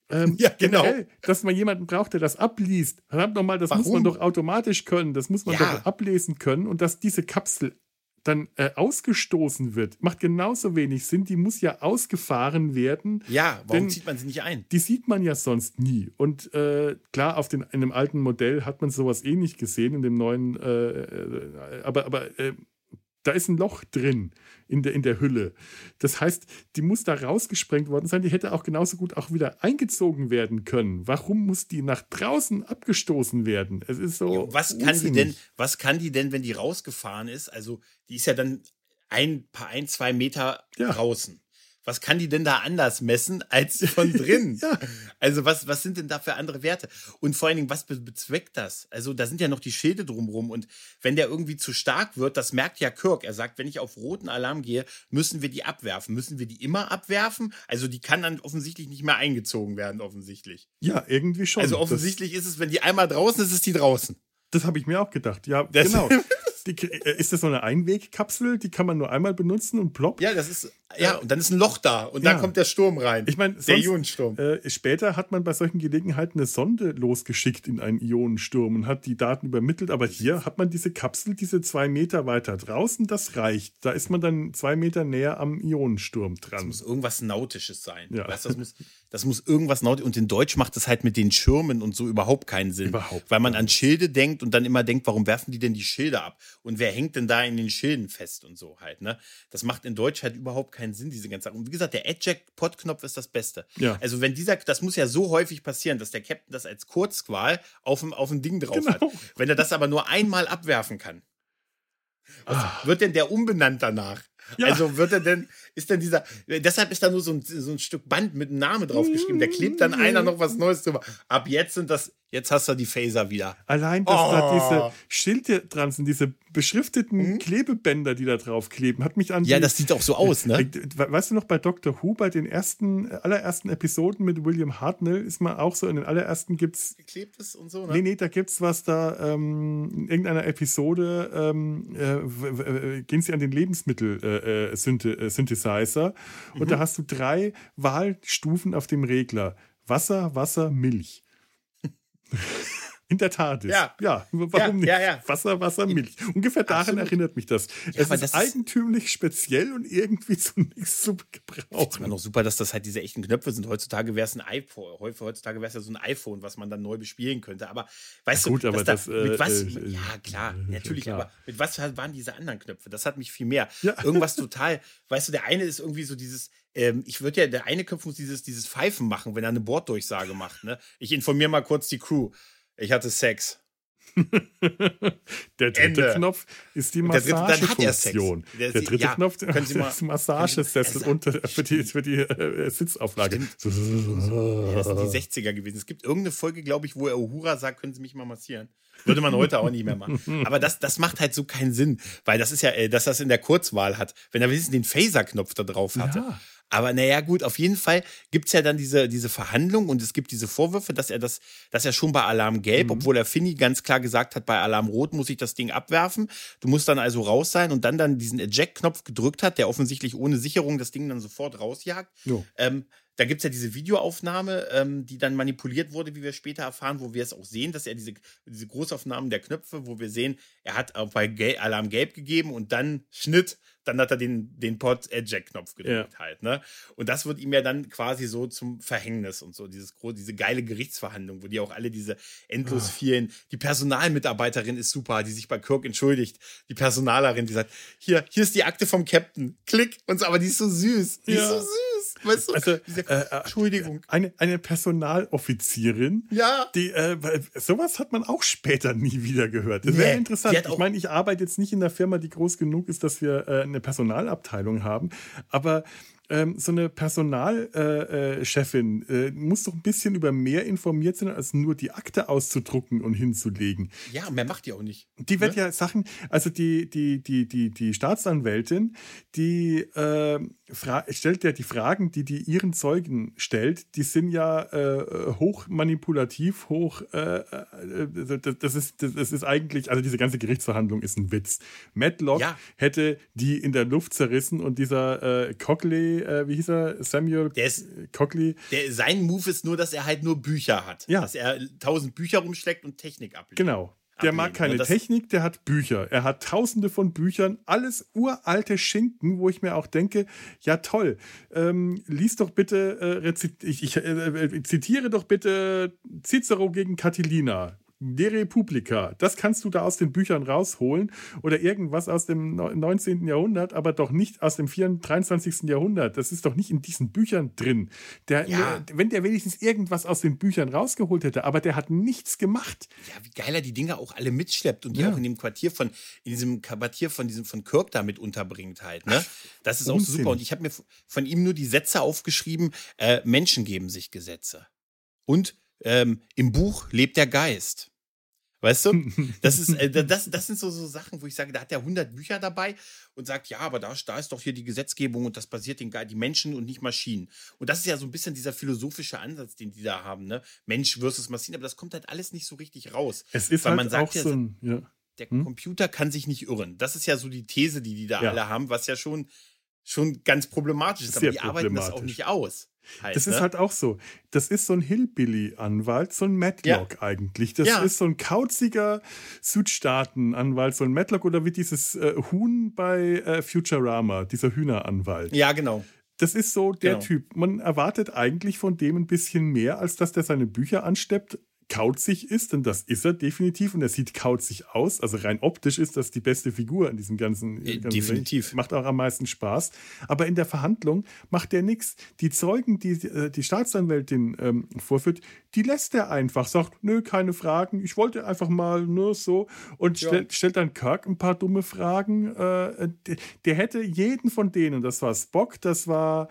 Ähm, ja, genau. Generell, dass man jemanden braucht, der das abliest. Verdammt nochmal, das Warum? muss man doch automatisch können. Das muss man ja. doch ablesen können. Und dass diese Kapsel dann äh, ausgestoßen wird, macht genauso wenig Sinn. Die muss ja ausgefahren werden. Ja, warum zieht man sie nicht ein? Die sieht man ja sonst nie. Und äh, klar, auf den, in einem alten Modell hat man sowas eh nicht gesehen, in dem neuen, äh, äh aber, aber äh, da ist ein Loch drin in der, in der Hülle. Das heißt, die muss da rausgesprengt worden sein. Die hätte auch genauso gut auch wieder eingezogen werden können. Warum muss die nach draußen abgestoßen werden? Es ist so. Was kann die denn, was kann die denn, wenn die rausgefahren ist? Also, die ist ja dann ein paar, ein, zwei Meter ja. draußen was kann die denn da anders messen als von drin? *laughs* ja. Also was, was sind denn da für andere Werte? Und vor allen Dingen, was bezweckt das? Also da sind ja noch die Schilde drumrum und wenn der irgendwie zu stark wird, das merkt ja Kirk. Er sagt, wenn ich auf roten Alarm gehe, müssen wir die abwerfen. Müssen wir die immer abwerfen? Also die kann dann offensichtlich nicht mehr eingezogen werden, offensichtlich. Ja, irgendwie schon. Also offensichtlich das ist es, wenn die einmal draußen ist, ist die draußen. Das habe ich mir auch gedacht. Ja, das genau. *laughs* Die, äh, ist das so eine Einwegkapsel, die kann man nur einmal benutzen und plopp? Ja, das ist, ja, und dann ist ein Loch da und ja. dann kommt der Sturm rein. Ich meine, der Ionensturm. Äh, später hat man bei solchen Gelegenheiten eine Sonde losgeschickt in einen Ionensturm und hat die Daten übermittelt, aber hier hat man diese Kapsel, diese zwei Meter weiter draußen, das reicht. Da ist man dann zwei Meter näher am Ionensturm dran. Das muss irgendwas Nautisches sein. Ja. Weißt, das muss, das muss irgendwas Nautisches. Und in Deutsch macht das halt mit den Schirmen und so überhaupt keinen Sinn. Überhaupt. Weil man an Schilde denkt und dann immer denkt, warum werfen die denn die Schilde ab? Und wer hängt denn da in den Schilden fest und so halt, ne? Das macht in Deutsch halt überhaupt keinen Sinn, diese ganze Sache. Und wie gesagt, der Eject-Pod-Knopf ist das Beste. Ja. Also wenn dieser, das muss ja so häufig passieren, dass der Captain das als Kurzqual auf dem, auf dem Ding drauf genau. hat. Wenn er das aber nur einmal abwerfen kann, was ah. wird denn der umbenannt danach? Ja. Also wird er denn, ist denn dieser, deshalb ist da nur so ein, so ein Stück Band mit einem Namen draufgeschrieben. Da klebt dann einer noch was Neues drüber. Ab jetzt sind das Jetzt hast du die Phaser wieder. Allein, dass oh. da diese Schilde dran sind, diese beschrifteten mhm. Klebebänder, die da drauf kleben, hat mich an. Ja, die, das sieht auch so aus, ne? Äh, weißt du noch, bei Doctor Who, bei den ersten, allerersten Episoden mit William Hartnell, ist man auch so, in den allerersten gibt's. Geklebtes und so, ne? Nee, nee, da gibt's was da, ähm, in irgendeiner Episode ähm, äh, gehen sie an den Lebensmittel-Synthesizer äh, äh, mhm. und da hast du drei Wahlstufen auf dem Regler. Wasser, Wasser, Milch. *laughs* In der Tat ist. Ja, ja warum ja, nicht? Ja. Wasser, Wasser, Milch. Ungefähr daran Absolut. erinnert mich das. Ja, es ist das eigentümlich ist speziell und irgendwie zu nichts zu gebrauchen. Es war noch super, dass das halt diese echten Knöpfe sind. Heutzutage wäre es ein iPhone. Heutzutage wäre es ja so ein iPhone, was man dann neu bespielen könnte. Aber weißt gut, du, aber das, da, mit was? Äh, ja, klar, äh, natürlich. Klar. Aber mit was waren diese anderen Knöpfe? Das hat mich viel mehr. Irgendwas *laughs* total. Weißt du, der eine ist irgendwie so dieses ähm, ich würde ja, der eine Knopf muss dieses, dieses Pfeifen machen, wenn er eine Borddurchsage macht. Ne? Ich informiere mal kurz die Crew. Ich hatte Sex. *laughs* der dritte Ende. Knopf ist die Massagefunktion. Der, der, dritte ja, Knopf *laughs* ist das Massagesessel unter, für die, für die äh, Sitzauflage. Das sind die 60er gewesen. Es gibt irgendeine Folge, glaube ich, wo er Uhura sagt, können Sie mich mal massieren. Würde man heute auch nicht mehr machen. *laughs* Aber das, das macht halt so keinen Sinn, weil das ist ja, äh, dass das in der Kurzwahl hat. Wenn er wenigstens den Phaser-Knopf da drauf hatte. Ja. Aber naja, gut, auf jeden Fall gibt's ja dann diese, diese Verhandlung und es gibt diese Vorwürfe, dass er das, dass er schon bei Alarm Gelb, mhm. obwohl er Finny ganz klar gesagt hat, bei Alarm Rot muss ich das Ding abwerfen. Du musst dann also raus sein und dann dann diesen Eject-Knopf gedrückt hat, der offensichtlich ohne Sicherung das Ding dann sofort rausjagt. Ähm, da gibt es ja diese Videoaufnahme, ähm, die dann manipuliert wurde, wie wir später erfahren, wo wir es auch sehen, dass er diese, diese Großaufnahmen der Knöpfe, wo wir sehen, er hat bei Gel Alarm Gelb gegeben und dann Schnitt dann hat er den, den Pod Eject-Knopf gedrückt ja. halt, ne? Und das wird ihm ja dann quasi so zum Verhängnis und so, dieses diese geile Gerichtsverhandlung, wo die auch alle diese endlos ah. vielen, die Personalmitarbeiterin ist super, die sich bei Kirk entschuldigt, die Personalerin, die sagt, hier, hier ist die Akte vom Captain, klick, und so, aber die ist so süß, die ja. ist so süß, weißt du? Also, diese, äh, äh, Entschuldigung. Eine, eine Personaloffizierin, ja. die, äh, sowas hat man auch später nie wieder gehört. Das wäre nee, interessant. Ich meine, ich arbeite jetzt nicht in einer Firma, die groß genug ist, dass wir äh, eine Personalabteilung haben. Aber ähm, so eine Personalchefin äh, äh, muss doch ein bisschen über mehr informiert sein, als nur die Akte auszudrucken und hinzulegen. Ja, mehr macht die auch nicht. Die wird ne? ja Sachen, also die, die, die, die, die Staatsanwältin, die äh, stellt ja die Fragen, die die ihren Zeugen stellt, die sind ja äh, hoch manipulativ, hoch, äh, äh das, ist, das ist eigentlich, also diese ganze Gerichtsverhandlung ist ein Witz. Matlock ja. hätte die in der Luft zerrissen und dieser äh, Cockley, äh, wie hieß er, Samuel der ist, Cockley. Der, sein Move ist nur, dass er halt nur Bücher hat. Ja. Dass er tausend Bücher rumschlägt und Technik ablegt. Genau. Der mag keine Technik, der hat Bücher. Er hat tausende von Büchern, alles uralte Schinken, wo ich mir auch denke, ja toll, ähm, lies doch bitte, äh, ich, ich äh, äh, zitiere doch bitte Cicero gegen Catilina. De Republika, das kannst du da aus den Büchern rausholen oder irgendwas aus dem 19. Jahrhundert, aber doch nicht aus dem 23. Jahrhundert. Das ist doch nicht in diesen Büchern drin. Der, ja. Wenn der wenigstens irgendwas aus den Büchern rausgeholt hätte, aber der hat nichts gemacht. Ja, wie geil er die Dinge auch alle mitschleppt und die ja. auch in dem Quartier von, in diesem Quartier von diesem von Kirk da mit unterbringt halt. Ne? Das ist auch Unsinn. super. Und ich habe mir von ihm nur die Sätze aufgeschrieben: äh, Menschen geben sich Gesetze. Und ähm, im Buch lebt der Geist. Weißt du? *laughs* Das, ist, äh, das, das sind so, so Sachen, wo ich sage, da hat er 100 Bücher dabei und sagt, ja, aber da, da ist doch hier die Gesetzgebung und das basiert den die Menschen und nicht Maschinen. Und das ist ja so ein bisschen dieser philosophische Ansatz, den die da haben, ne? Mensch versus Maschine, aber das kommt halt alles nicht so richtig raus. Es ist Weil halt man sagt auch ja, so ein, ja. der hm? Computer kann sich nicht irren. Das ist ja so die These, die die da ja. alle haben, was ja schon, schon ganz problematisch ist. Aber die arbeiten das auch nicht aus. Halt, das ne? ist halt auch so. Das ist so ein Hillbilly-Anwalt, so ein Matlock ja. eigentlich. Das ja. ist so ein kauziger Südstaaten-Anwalt, so ein Matlock oder wie dieses äh, Huhn bei äh, Futurama, dieser Hühneranwalt. Ja, genau. Das ist so der genau. Typ. Man erwartet eigentlich von dem ein bisschen mehr, als dass der seine Bücher ansteppt kauzig ist, denn das ist er definitiv und er sieht kauzig aus. Also rein optisch ist das die beste Figur in diesem ganzen. Äh, ganzen definitiv. Ding. Macht auch am meisten Spaß. Aber in der Verhandlung macht er nichts. Die Zeugen, die äh, die Staatsanwältin ähm, vorführt, die lässt er einfach. Sagt, nö, keine Fragen. Ich wollte einfach mal nur so. Und ja. stellt, stellt dann Kirk ein paar dumme Fragen. Äh, der, der hätte jeden von denen, das war Spock, das war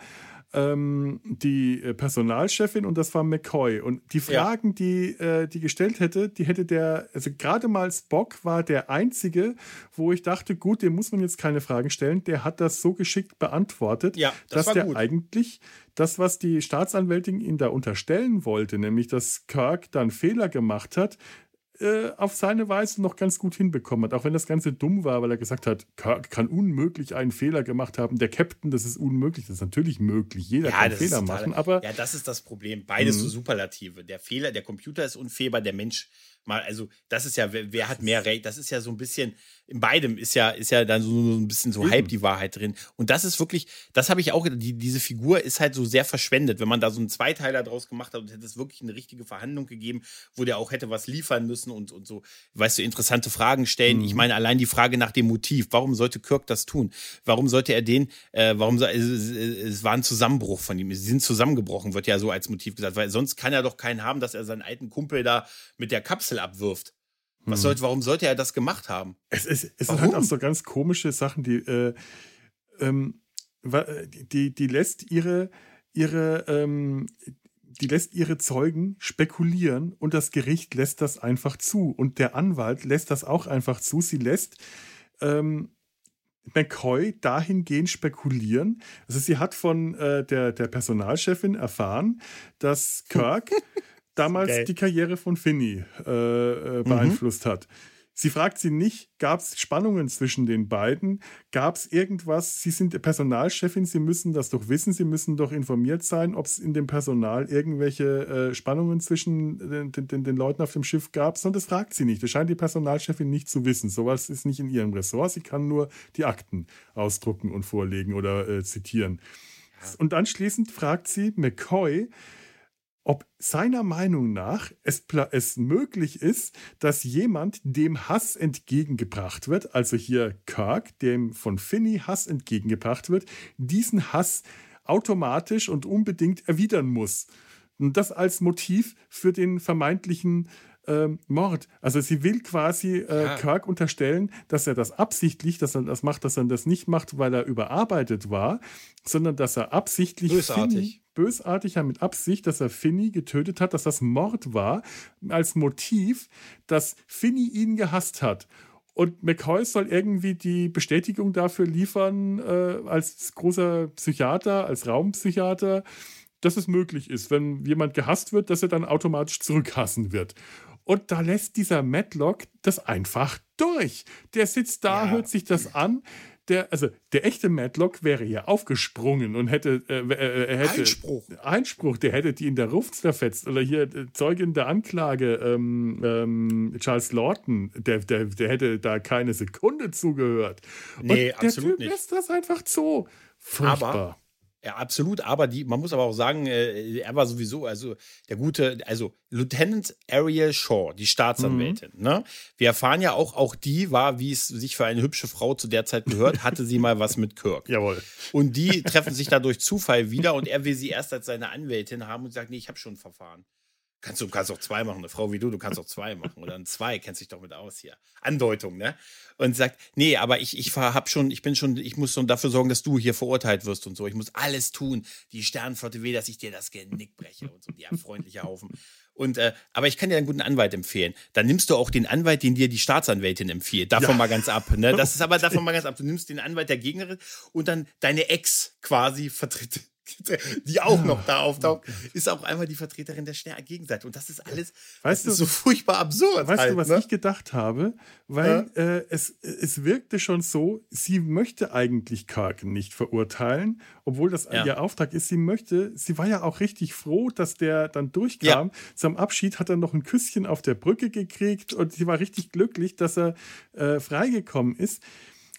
ähm, die äh, Personalchefin und das war McCoy. Und die Fragen, ja. die äh, die gestellt hätte, die hätte der, also gerade mal Spock war der einzige, wo ich dachte, gut, dem muss man jetzt keine Fragen stellen. Der hat das so geschickt beantwortet, ja, das dass der gut. eigentlich das, was die Staatsanwältin ihn da unterstellen wollte, nämlich dass Kirk dann Fehler gemacht hat, äh, auf seine Weise noch ganz gut hinbekommen hat. Auch wenn das Ganze dumm war, weil er gesagt hat, Kirk kann unmöglich einen Fehler gemacht haben. Der Captain, das ist unmöglich. Das ist natürlich möglich. Jeder ja, kann Fehler machen. Aber ja, das ist das Problem. Beides so mhm. Superlative. Der Fehler, der Computer ist unfehlbar, der Mensch mal, also das ist ja, wer, wer hat mehr Recht? Das ist ja so ein bisschen, in beidem ist ja, ist ja dann so, so ein bisschen so Eben. halb die Wahrheit drin. Und das ist wirklich, das habe ich auch, die, diese Figur ist halt so sehr verschwendet, wenn man da so einen Zweiteiler draus gemacht hat und hätte es wirklich eine richtige Verhandlung gegeben, wo der auch hätte was liefern müssen und, und so, weißt du, interessante Fragen stellen. Mhm. Ich meine, allein die Frage nach dem Motiv, warum sollte Kirk das tun? Warum sollte er den, äh, warum, es, es war ein Zusammenbruch von ihm, sie sind zusammengebrochen, wird ja so als Motiv gesagt, weil sonst kann er doch keinen haben, dass er seinen alten Kumpel da mit der Kapsel abwirft. Was sollte, warum sollte er das gemacht haben? Es, es, es sind halt auch so ganz komische Sachen, die, äh, ähm, die, die lässt ihre, ihre, ähm, die lässt ihre Zeugen spekulieren und das Gericht lässt das einfach zu. Und der Anwalt lässt das auch einfach zu. Sie lässt ähm, McCoy dahingehend spekulieren. Also sie hat von äh, der, der Personalchefin erfahren, dass Kirk *laughs* damals okay. die Karriere von Finney äh, äh, beeinflusst mhm. hat. Sie fragt sie nicht, gab es Spannungen zwischen den beiden? Gab es irgendwas? Sie sind Personalchefin, Sie müssen das doch wissen, Sie müssen doch informiert sein, ob es in dem Personal irgendwelche äh, Spannungen zwischen den, den, den, Leuten auf dem Schiff gab. Sondern das fragt sie nicht. Das scheint die Personalchefin nicht zu wissen. Sowas ist nicht in ihrem Ressort. Sie kann nur die Akten ausdrucken und vorlegen oder äh, zitieren. Und anschließend fragt sie McCoy, ob seiner Meinung nach es, es, möglich ist, dass jemand dem Hass entgegengebracht wird, also hier Kirk, dem von Finney Hass entgegengebracht wird, diesen Hass automatisch und unbedingt erwidern muss. Und das als Motiv für den vermeintlichen ähm, Mord. Also sie will quasi äh, ja. Kirk unterstellen, dass er das absichtlich, dass er das macht, dass er das nicht macht, weil er überarbeitet war, sondern dass er absichtlich bösartig, Finney, bösartig ja mit Absicht, dass er Finny getötet hat, dass das Mord war, als Motiv, dass Finny ihn gehasst hat. Und McCoy soll irgendwie die Bestätigung dafür liefern, äh, als großer Psychiater, als Raumpsychiater, dass es möglich ist, wenn jemand gehasst wird, dass er dann automatisch zurückhassen wird. Und da lässt dieser Matlock das einfach durch. Der sitzt da, ja. hört sich das an. Der, also der echte Matlock wäre ja aufgesprungen und hätte, äh, äh, hätte Einspruch. Einspruch, der hätte die in der Luft zerfetzt. Oder hier äh, Zeugin der Anklage, ähm, ähm, Charles Lawton, der, der, der hätte da keine Sekunde zugehört. Und nee, der absolut typ nicht. lässt das einfach so. Furchtbar. Aber ja, absolut. Aber die, man muss aber auch sagen, äh, er war sowieso, also der gute, also Lieutenant Ariel Shaw, die Staatsanwältin. Mhm. Ne? Wir erfahren ja auch, auch die war, wie es sich für eine hübsche Frau zu der Zeit gehört, hatte sie mal was mit Kirk. *laughs* Jawohl. Und die *laughs* treffen sich da durch Zufall wieder und er will sie erst als seine Anwältin haben und sagt, nee, ich habe schon ein Verfahren. Kannst du kannst auch zwei machen, eine Frau wie du, du kannst auch zwei machen oder ein zwei, kennst dich doch mit aus hier. Andeutung, ne? Und sagt, nee, aber ich, ich hab schon, ich bin schon, ich muss schon dafür sorgen, dass du hier verurteilt wirst und so. Ich muss alles tun. Die Sternflotte will, dass ich dir das Genick breche und so. Ja, freundlicher Haufen. Und, äh, aber ich kann dir einen guten Anwalt empfehlen. Dann nimmst du auch den Anwalt, den dir die Staatsanwältin empfiehlt. Davon ja. mal ganz ab. Ne? *laughs* Das ist aber davon mal ganz ab. Du nimmst den Anwalt der Gegnerin und dann deine Ex quasi vertritt *laughs* die auch noch da auftaucht, ist auch einmal die Vertreterin der Gegenseite. Und das ist alles weißt du, so furchtbar absurd. Weißt halt, du, was ne? ich gedacht habe? Weil ja. äh, es, es wirkte schon so, sie möchte eigentlich Karken nicht verurteilen, obwohl das ja. ihr Auftrag ist. Sie möchte, sie war ja auch richtig froh, dass der dann durchkam. Ja. Zum Abschied hat er noch ein Küsschen auf der Brücke gekriegt und sie war richtig glücklich, dass er äh, freigekommen ist.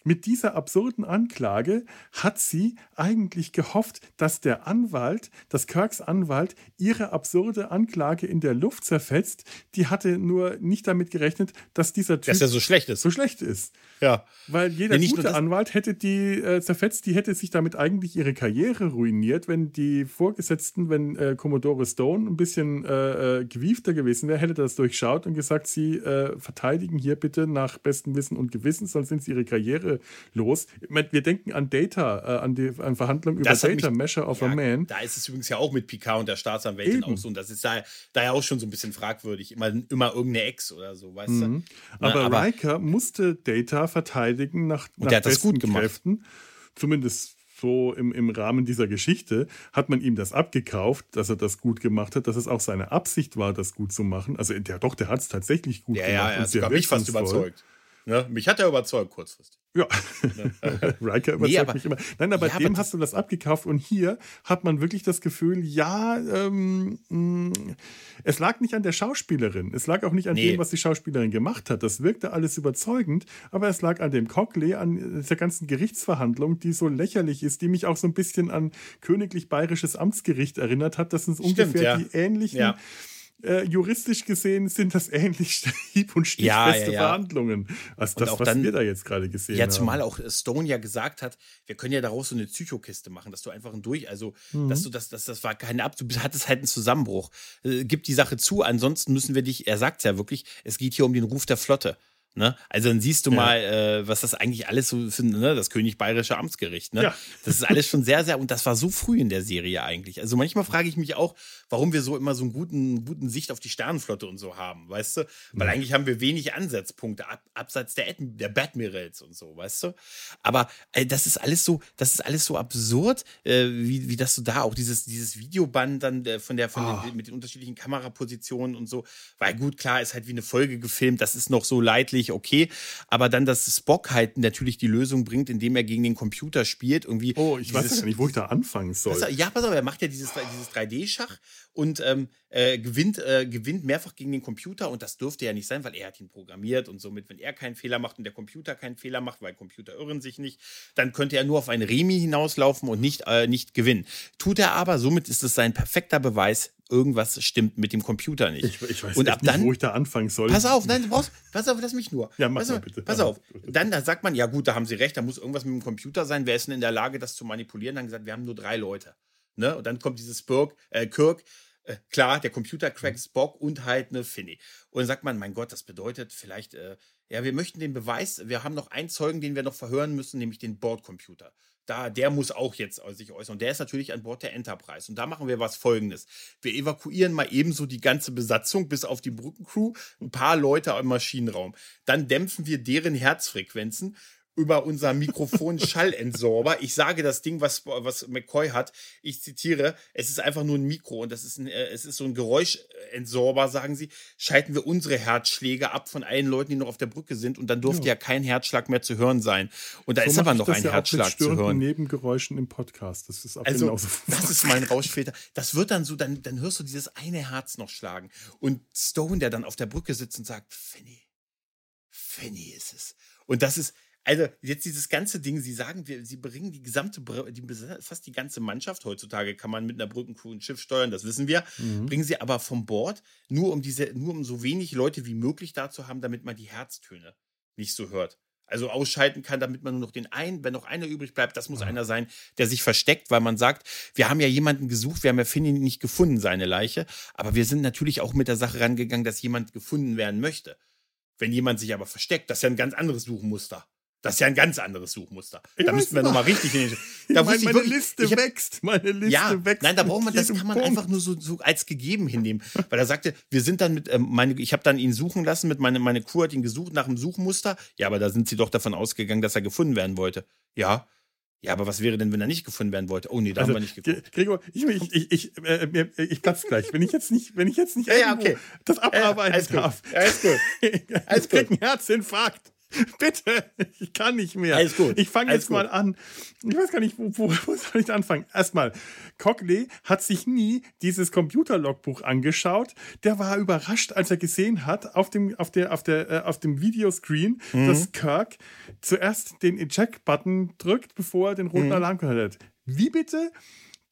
Mit dieser absurden Anklage hat sie eigentlich gehofft, dass der Anwalt, dass Kirks Anwalt, ihre absurde Anklage in der Luft zerfetzt. Die hatte nur nicht damit gerechnet, dass dieser Typ dass er so schlecht ist. So schlecht ist. Ja. Weil jeder ja, gute Anwalt hätte die äh, zerfetzt, die hätte sich damit eigentlich ihre Karriere ruiniert, wenn die Vorgesetzten, wenn äh, Commodore Stone ein bisschen äh, äh gewiefter gewesen wäre, hätte das durchschaut und gesagt, sie äh, verteidigen hier bitte nach bestem Wissen und Gewissen, sonst sind sie ihre Karriere los. Wir denken an Data, äh, an die an Verhandlungen über Data, mich, Measure of ja, a Man. Da ist es übrigens ja auch mit Picard und der Staatsanwältin Eben. auch so. Und das ist da, da ja auch schon so ein bisschen fragwürdig. Immer, immer irgendeine Ex oder so, weißt mhm. du? Aber, aber Riker musste Data verteidigen nach, und nach der hat das gut gemacht. Kräften. Zumindest so im, im Rahmen dieser Geschichte hat man ihm das abgekauft, dass er das gut gemacht hat, dass es auch seine Absicht war, das gut zu machen. Also der, doch, der hat es tatsächlich gut ja, gemacht. Ja, ja, er hat mich fast überzeugt. Ne? Mich hat er überzeugt kurzfristig. Ja, *laughs* Riker überzeugt nee, aber, mich immer. Nein, aber ja, dem aber hast du das abgekauft und hier hat man wirklich das Gefühl, ja, ähm, mh, mm, es lag nicht an der Schauspielerin, es lag auch nicht an nee. dem, was die Schauspielerin gemacht hat. Das wirkte alles überzeugend, aber es lag an dem Cockley, an der ganzen Gerichtsverhandlung, die so lächerlich ist, die mich auch so ein bisschen an königlich bayerisches Amtsgericht erinnert hat. Das sind Stimmt, ungefähr ja. die ähnlichen. Ja äh, juristisch gesehen sind das ähnlich *laughs* hieb- und stichfeste ja, ja. Verhandlungen als und das, was dann, wir da jetzt gerade gesehen haben. Ja, zumal auch Stone ja gesagt hat, wir können ja daraus so eine Psychokiste machen, dass du einfach ein Durch, also mhm. dass du das, das, das war keine Ab, du hattest halt einen Zusammenbruch. Äh, gib die Sache zu, ansonsten müssen wir dich, er sagt ja wirklich, es geht hier um den Ruf der Flotte. Ne? Also dann siehst du ja. mal, äh, was das eigentlich alles so für ne? das König Bayerische Amtsgericht. Ne? Ja. Das ist alles *laughs* schon sehr, sehr, und das war so früh in der Serie eigentlich. Also manchmal frage ich mich auch, warum wir so immer so einen guten, guten Sicht auf die Sternenflotte und so haben, weißt du? Weil eigentlich haben wir wenig Ansatzpunkte, ab, abseits der, der Badmirals und so, weißt du? Aber äh, das ist alles so, das ist alles so absurd, äh, wie, wie das so da auch dieses, dieses Videoband dann äh, von der, von oh. den, mit den unterschiedlichen Kamerapositionen und so. Weil gut, klar, ist halt wie eine Folge gefilmt, das ist noch so leidlich völlig okay. Aber dann, dass Spock halt natürlich die Lösung bringt, indem er gegen den Computer spielt, irgendwie. Oh, ich weiß ja nicht, wo ich da anfangen soll. Ja, pass auf, er macht ja dieses, dieses 3D-Schach und ähm, äh, gewinnt, äh, gewinnt mehrfach gegen den Computer und das dürfte ja nicht sein, weil er hat ihn programmiert und somit, wenn er keinen Fehler macht und der Computer keinen Fehler macht, weil Computer irren sich nicht, dann könnte er nur auf ein Remi hinauslaufen und nicht, äh, nicht gewinnen. Tut er aber, somit ist es sein perfekter Beweis, irgendwas stimmt mit dem Computer nicht. Ich, ich weiß und ab nicht, dann, wo ich da anfangen soll. Pass auf, nein, du brauchst, pass auf, lass mich nur. Ja, mach pass, mal bitte. Pass auf. Dann, dann sagt man, ja gut, da haben sie recht, da muss irgendwas mit dem Computer sein. Wer ist denn in der Lage, das zu manipulieren? Dann gesagt, wir haben nur drei Leute. Ne? Und dann kommt dieses Spurk, äh, Kirk, Äh, klar, der Computer crackt Spock und halt eine Finny. Und dann sagt man, mein Gott, das bedeutet vielleicht, äh, ja, wir möchten den Beweis, wir haben noch einen Zeugen, den wir noch verhören müssen, nämlich den Bordcomputer. Da, der muss auch jetzt sich äußern. Und der ist natürlich an Bord der Enterprise. Und da machen wir was folgendes. Wir evakuieren mal ebenso die ganze Besatzung bis auf die Brückencrew, ein paar Leute im Maschinenraum. Dann dämpfen wir deren Herzfrequenzen über unser Mikrofon *laughs* Schallentsorber. Ich sage das Ding, was, was McCoy hat. Ich zitiere, es ist einfach nur ein Mikro und das ist ein, äh, es ist so ein Geräuschentsorber, sagen sie. Schalten wir unsere Herzschläge ab von allen Leuten, die noch auf der Brücke sind und dann durfte ja, ja kein Herzschlag mehr zu hören sein. Und da so ist aber noch ein ja Herzschlag zu hören. Nebengeräuschen im Podcast. Das ist also, *laughs* das ist mein Rauschfilter. Das wird dann so, dann, dann hörst du dieses eine Herz noch schlagen. Und Stone, der dann auf der Brücke sitzt und sagt, Fanny, Fanny ist es. Und das ist, also jetzt dieses ganze Ding, Sie sagen, wir, Sie bringen die gesamte, die, fast die ganze Mannschaft, heutzutage kann man mit einer Brückencrew ein Schiff steuern, das wissen wir, mhm. bringen Sie aber vom Bord, nur um diese, nur um so wenig Leute wie möglich da zu haben, damit man die Herztöne nicht so hört. Also ausschalten kann, damit man nur noch den einen, wenn noch einer übrig bleibt, das muss mhm. einer sein, der sich versteckt, weil man sagt, wir haben ja jemanden gesucht, wir haben ja Finny nicht gefunden, seine Leiche, aber wir sind natürlich auch mit der Sache rangegangen, dass jemand gefunden werden möchte. Wenn jemand sich aber versteckt, das ist ja ein ganz anderes Suchmuster. Das ist ja ein ganz anderes Suchmuster. Ich da müssten wir nochmal richtig in. *laughs* Da meine, meine wirklich, Liste hab, wächst. Meine Liste ja, wächst. Nein, da braucht man, das kann man Punkt. einfach nur so, so, als gegeben hinnehmen. Weil er sagte, wir sind dann mit, ähm, meine, ich habe dann ihn suchen lassen, mit meine, meine Crew hat ihn gesucht nach einem Suchmuster. Ja, aber da sind sie doch davon ausgegangen, dass er gefunden werden wollte. Ja. Ja, aber was wäre denn, wenn er nicht gefunden werden wollte? Oh nee, da also, haben wir nicht geguckt. Gregor, ich, ich, ich, ich, äh, ich platz gleich. Wenn ich jetzt nicht, wenn ich jetzt nicht ja, ja, okay. das abarbeiten äh, alles darf. Gut. Alles gut. *laughs* Alles ich krieg einen Herzinfarkt. *laughs* Bitte, ich kann nicht mehr. Alles gut. Ich fange jetzt gut. mal an. Ich weiß gar nicht, wo, wo, wo soll ich anfangen? Erstmal, Cockley hat sich nie dieses Computerlogbuch angeschaut. Der war überrascht, als er gesehen hat auf dem, auf der, auf der, äh, auf dem Videoscreen, mhm. dass Kirk zuerst den Eject-Button drückt, bevor er den roten mhm. Alarm gehört hat. Wie bitte?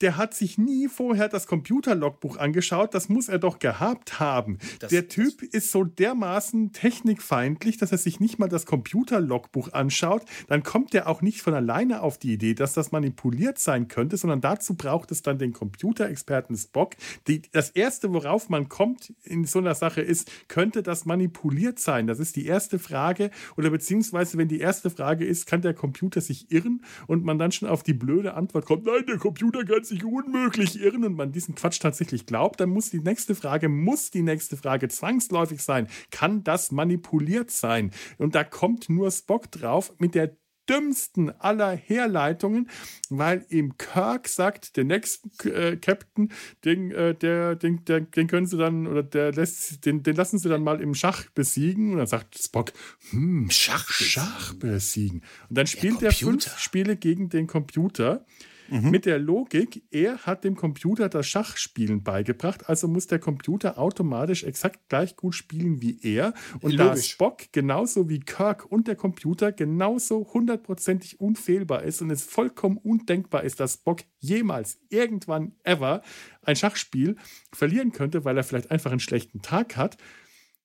Der hat sich nie vorher das Computerlogbuch angeschaut. Das muss er doch gehabt haben. Das, der Typ ist so dermaßen technikfeindlich, dass er sich nicht mal das Computerlogbuch anschaut. Dann kommt er auch nicht von alleine auf die Idee, dass das manipuliert sein könnte, sondern dazu braucht es dann den Computerexperten Spock. Die, das Erste, worauf man kommt in so einer Sache ist, könnte das manipuliert sein? Das ist die erste Frage. Oder beziehungsweise, wenn die erste Frage ist, kann der Computer sich irren und man dann schon auf die blöde Antwort kommt, nein, der Computer kann sich unmöglich irren und man diesen Quatsch tatsächlich glaubt, dann muss die nächste Frage, muss die nächste Frage zwangsläufig sein, kann das manipuliert sein? Und da kommt nur Spock drauf mit der dümmsten aller Herleitungen, weil ihm Kirk sagt, der nächste äh, Captain, den, äh, der, den, der, den können sie dann, oder der lässt, den, den lassen sie dann mal im Schach besiegen. Und dann sagt Spock, hm, Schach, Schach besiegen. Und dann spielt er fünf Spiele gegen den Computer. Mhm. Mit der Logik, er hat dem Computer das Schachspielen beigebracht, also muss der Computer automatisch exakt gleich gut spielen wie er. Und Logisch. da Spock genauso wie Kirk und der Computer genauso hundertprozentig unfehlbar ist und es vollkommen undenkbar ist, dass Spock jemals irgendwann ever ein Schachspiel verlieren könnte, weil er vielleicht einfach einen schlechten Tag hat,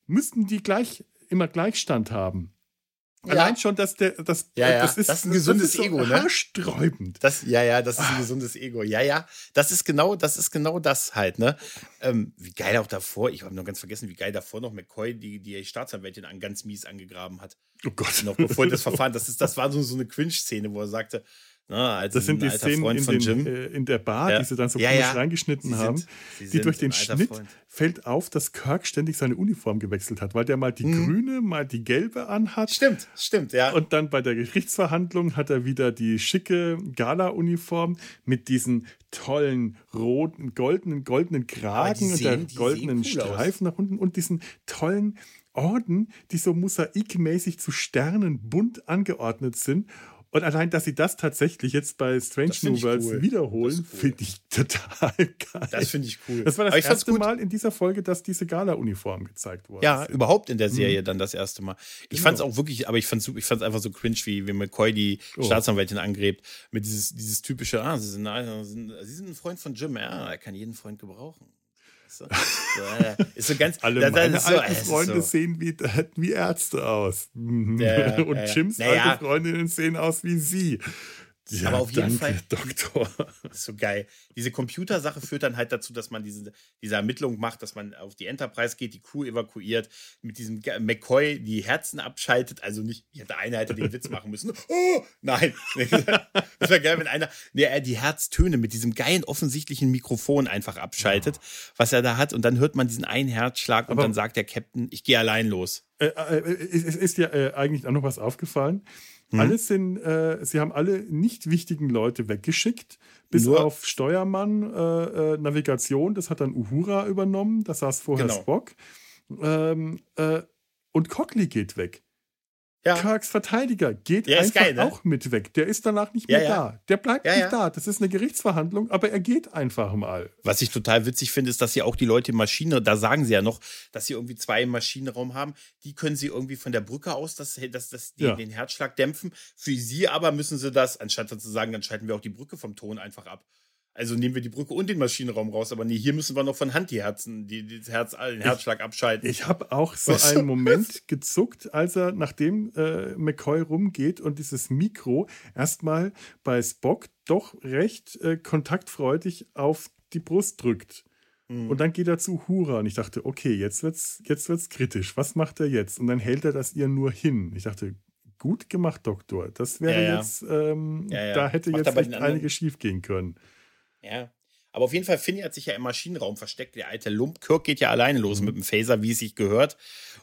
müssten die gleich immer Gleichstand haben. Allein schon, dass der, das, ja, ja. das ist, das ist ein gesundes ist so Ego, ne? Haarsträubend. Das, ja, ja, das ist ein ah. gesundes Ego. Ja, ja, das ist genau, das ist genau das halt, ne? Ähm, wie geil auch davor, ich habe noch ganz vergessen, wie geil davor noch McCoy die, die Staatsanwältin an ganz mies angegraben hat. Oh Gott. Noch bevor das *laughs* Verfahren, das ist, das war so, so eine Cringe-Szene, wo er sagte, na, das sind die Szenen in, den, äh, in, der Bar, ja. die sie dann so ja, ja. reingeschnitten sie haben. Sind, die durch den Schnitt Freund. fällt auf, dass Kirk ständig seine Uniform gewechselt hat, weil der mal die hm. grüne, mal die gelbe anhat. Stimmt, stimmt, ja. Und dann bei der Gerichtsverhandlung hat er wieder die schicke Gala-Uniform mit diesen tollen roten, goldenen, goldenen Kragen sehen, und der goldenen cool Streifen aus. nach unten und diesen tollen Orden, die so mosaikmäßig zu Sternen bunt angeordnet sind. Und allein, dass sie das tatsächlich jetzt bei Strange New Worlds cool. wiederholen, cool. finde ich total *laughs* geil. Das finde ich cool. Das war das erste Mal in dieser Folge, dass diese Gala-Uniform gezeigt wurde. Ja, sind. überhaupt in der Serie mhm. dann das erste Mal. Ich genau. fand es auch wirklich, aber ich fand es ich einfach so cringe, wie, wie McCoy die oh. Staatsanwältin angrebt, mit dieses, dieses typische, ah, sie sind, sie sind ein Freund von Jim, ja, er kann jeden Freund gebrauchen. So, so, ist so ganz. Alle da, meine so, alten Freunde so. sehen wie, wie Ärzte aus. Mhm. Ja, *laughs* Und Jims ja. alte Freundinnen sehen aus wie sie. Ja, Aber auf jeden danke, Fall. Doktor. *laughs* ist so geil. Diese Computersache führt dann halt dazu, dass man diese, diese Ermittlung macht, dass man auf die Enterprise geht, die Crew evakuiert, mit diesem McCoy die Herzen abschaltet. Also nicht, ich hätte einer hätte den Witz *laughs* machen müssen. Oh, nein. *laughs* Das wäre geil, wenn einer nee, er die Herztöne mit diesem geilen offensichtlichen Mikrofon einfach abschaltet, was er da hat. Und dann hört man diesen einen Herzschlag und Aber dann sagt der Captain, ich gehe allein los. Äh, äh, es ist dir äh, eigentlich auch noch was aufgefallen. Hm. Alles sind, äh, sie haben alle nicht wichtigen Leute weggeschickt, bis Nur auf Steuermann, äh, äh, Navigation, das hat dann Uhura übernommen, das saß vorher genau. Spock. Ähm, äh, und Cockly geht weg. Ja. Kirks Verteidiger geht ja, einfach geil, ne? auch mit weg. Der ist danach nicht mehr ja, da. Der bleibt nicht da. Das ist eine Gerichtsverhandlung, aber er geht einfach mal. Was ich total witzig finde, ist, dass sie auch die Leute im Maschine, da sagen sie ja noch, dass sie irgendwie zwei im Maschinenraum haben. Die können sie irgendwie von der Brücke aus das, das, das, den, den Herzschlag dämpfen. Für sie aber müssen sie das, anstatt zu sagen, dann schalten wir auch die Brücke vom Ton einfach ab. Also nehmen wir die Brücke und den Maschinenraum raus, aber nee, hier müssen wir noch von Hand die Herzen, die, die Herz, den Herzschlag ich, abschalten. Ich habe auch so Was? einen Moment gezuckt, als er, nachdem äh, McCoy rumgeht und dieses Mikro erstmal bei Spock doch recht äh, kontaktfreudig auf die Brust drückt. Mhm. Und dann geht er zu Hura und ich dachte, okay, jetzt wird's, jetzt wird's kritisch. Was macht er jetzt? Und dann hält er das ihr nur hin. Ich dachte, gut gemacht, Doktor. Das wäre ja, ja. jetzt, ähm, ja, da hätte Macht jetzt echt einiges schief gehen können. Ja. Aber auf jeden Fall, Finny hat sich ja im Maschinenraum versteckt, der alte Lump. Kirk geht ja alleine los mhm. mit dem Phaser, wie es sich gehört.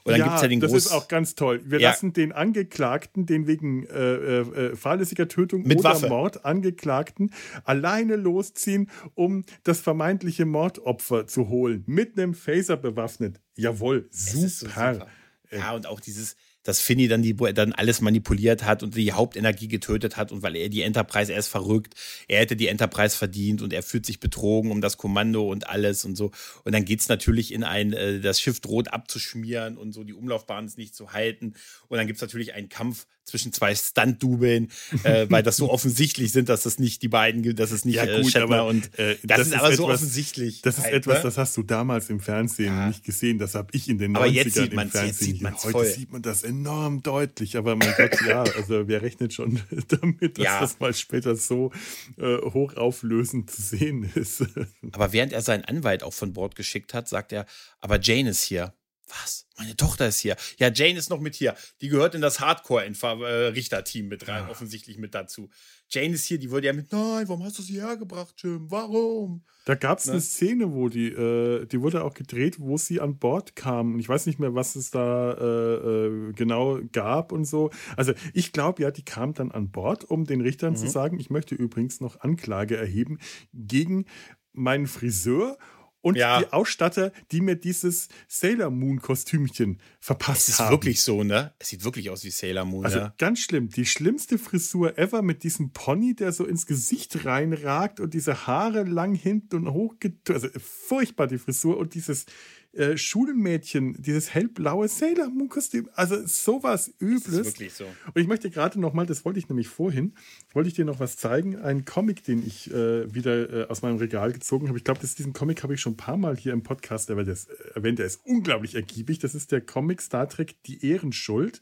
Und dann ja, gibt's ja den Das ist auch ganz toll. Wir ja. lassen den Angeklagten, den wegen äh, äh, äh, fahrlässiger Tötung mit oder Waffe. Mord Angeklagten, alleine losziehen, um das vermeintliche Mordopfer zu holen. Mit einem Phaser bewaffnet. Jawohl, super. So super. Ja, und auch dieses, dass Finny dann, die, dann alles manipuliert hat und die Hauptenergie getötet hat und weil er die Enterprise, er ist verrückt, er hätte die Enterprise verdient und er fühlt sich betrogen um das Kommando und alles und so. Und dann geht's natürlich in ein, äh, das Schiff droht abzuschmieren und so, die Umlaufbahn ist nicht zu halten. Und dann gibt's natürlich einen Kampf zwischen zwei Stunt-Dubeln, äh, weil das so *laughs* offensichtlich sind, dass das nicht die beiden, dass es nicht ja, äh, gut, äh, aber, und äh, das, das, ist aber etwas, so offensichtlich. Das ist halt, etwas, ne? das hast du damals im Fernsehen ja. nicht gesehen. Das habe ich in den 90ern im Fernsehen. Heute voll. sieht man das enorm deutlich, aber mein Gott, ja, *laughs* also wer rechnet schon *laughs* damit, dass ja. das mal später so äh, hochauflösend zu sehen ist. aber während er seinen Anwalt auch von Bord geschickt hat, sagt er, aber Jane ist hier. Was? Meine Tochter ist hier. Ja, Jane ist noch mit hier. Die gehört in das Hardcore-Richterteam mit rein, ja. offensichtlich mit dazu. Jane ist hier, die wurde ja mit, nein, warum hast du sie hergebracht, Jim? Warum? Da gab es ne? eine Szene, wo die, äh, die wurde auch gedreht, wo sie an Bord kam. Und ich weiß nicht mehr, was es da äh, äh, genau gab und so. Also ich glaube ja, die kam dann an Bord, um den Richtern mhm. zu sagen, ich möchte übrigens noch Anklage erheben gegen meinen Friseur und ja. die Ausstatter, die mir dieses Sailor Moon Kostümchen verpasst haben. Es ist haben. wirklich so, ne? Es sieht wirklich aus wie Sailor Moon. Also ja. ganz schlimm. Die schlimmste Frisur ever mit diesem Pony, der so ins Gesicht reinragt und diese Haare lang hinten und hoch. Also furchtbar die Frisur und dieses äh, Schulmädchen, dieses hellblaue Sailor Moon Kostüm. Also sowas Übles. Das ist wirklich so. Und ich möchte gerade noch mal, das wollte ich nämlich vorhin, wollte ich dir noch was zeigen. Ein Comic, den ich äh, wieder äh, aus meinem Regal gezogen habe. Ich glaube, diesen Comic habe ich schon ein paar Mal hier im Podcast erwähnt. Der ist unglaublich ergiebig. Das ist der Comic Star Trek Die Ehrenschuld.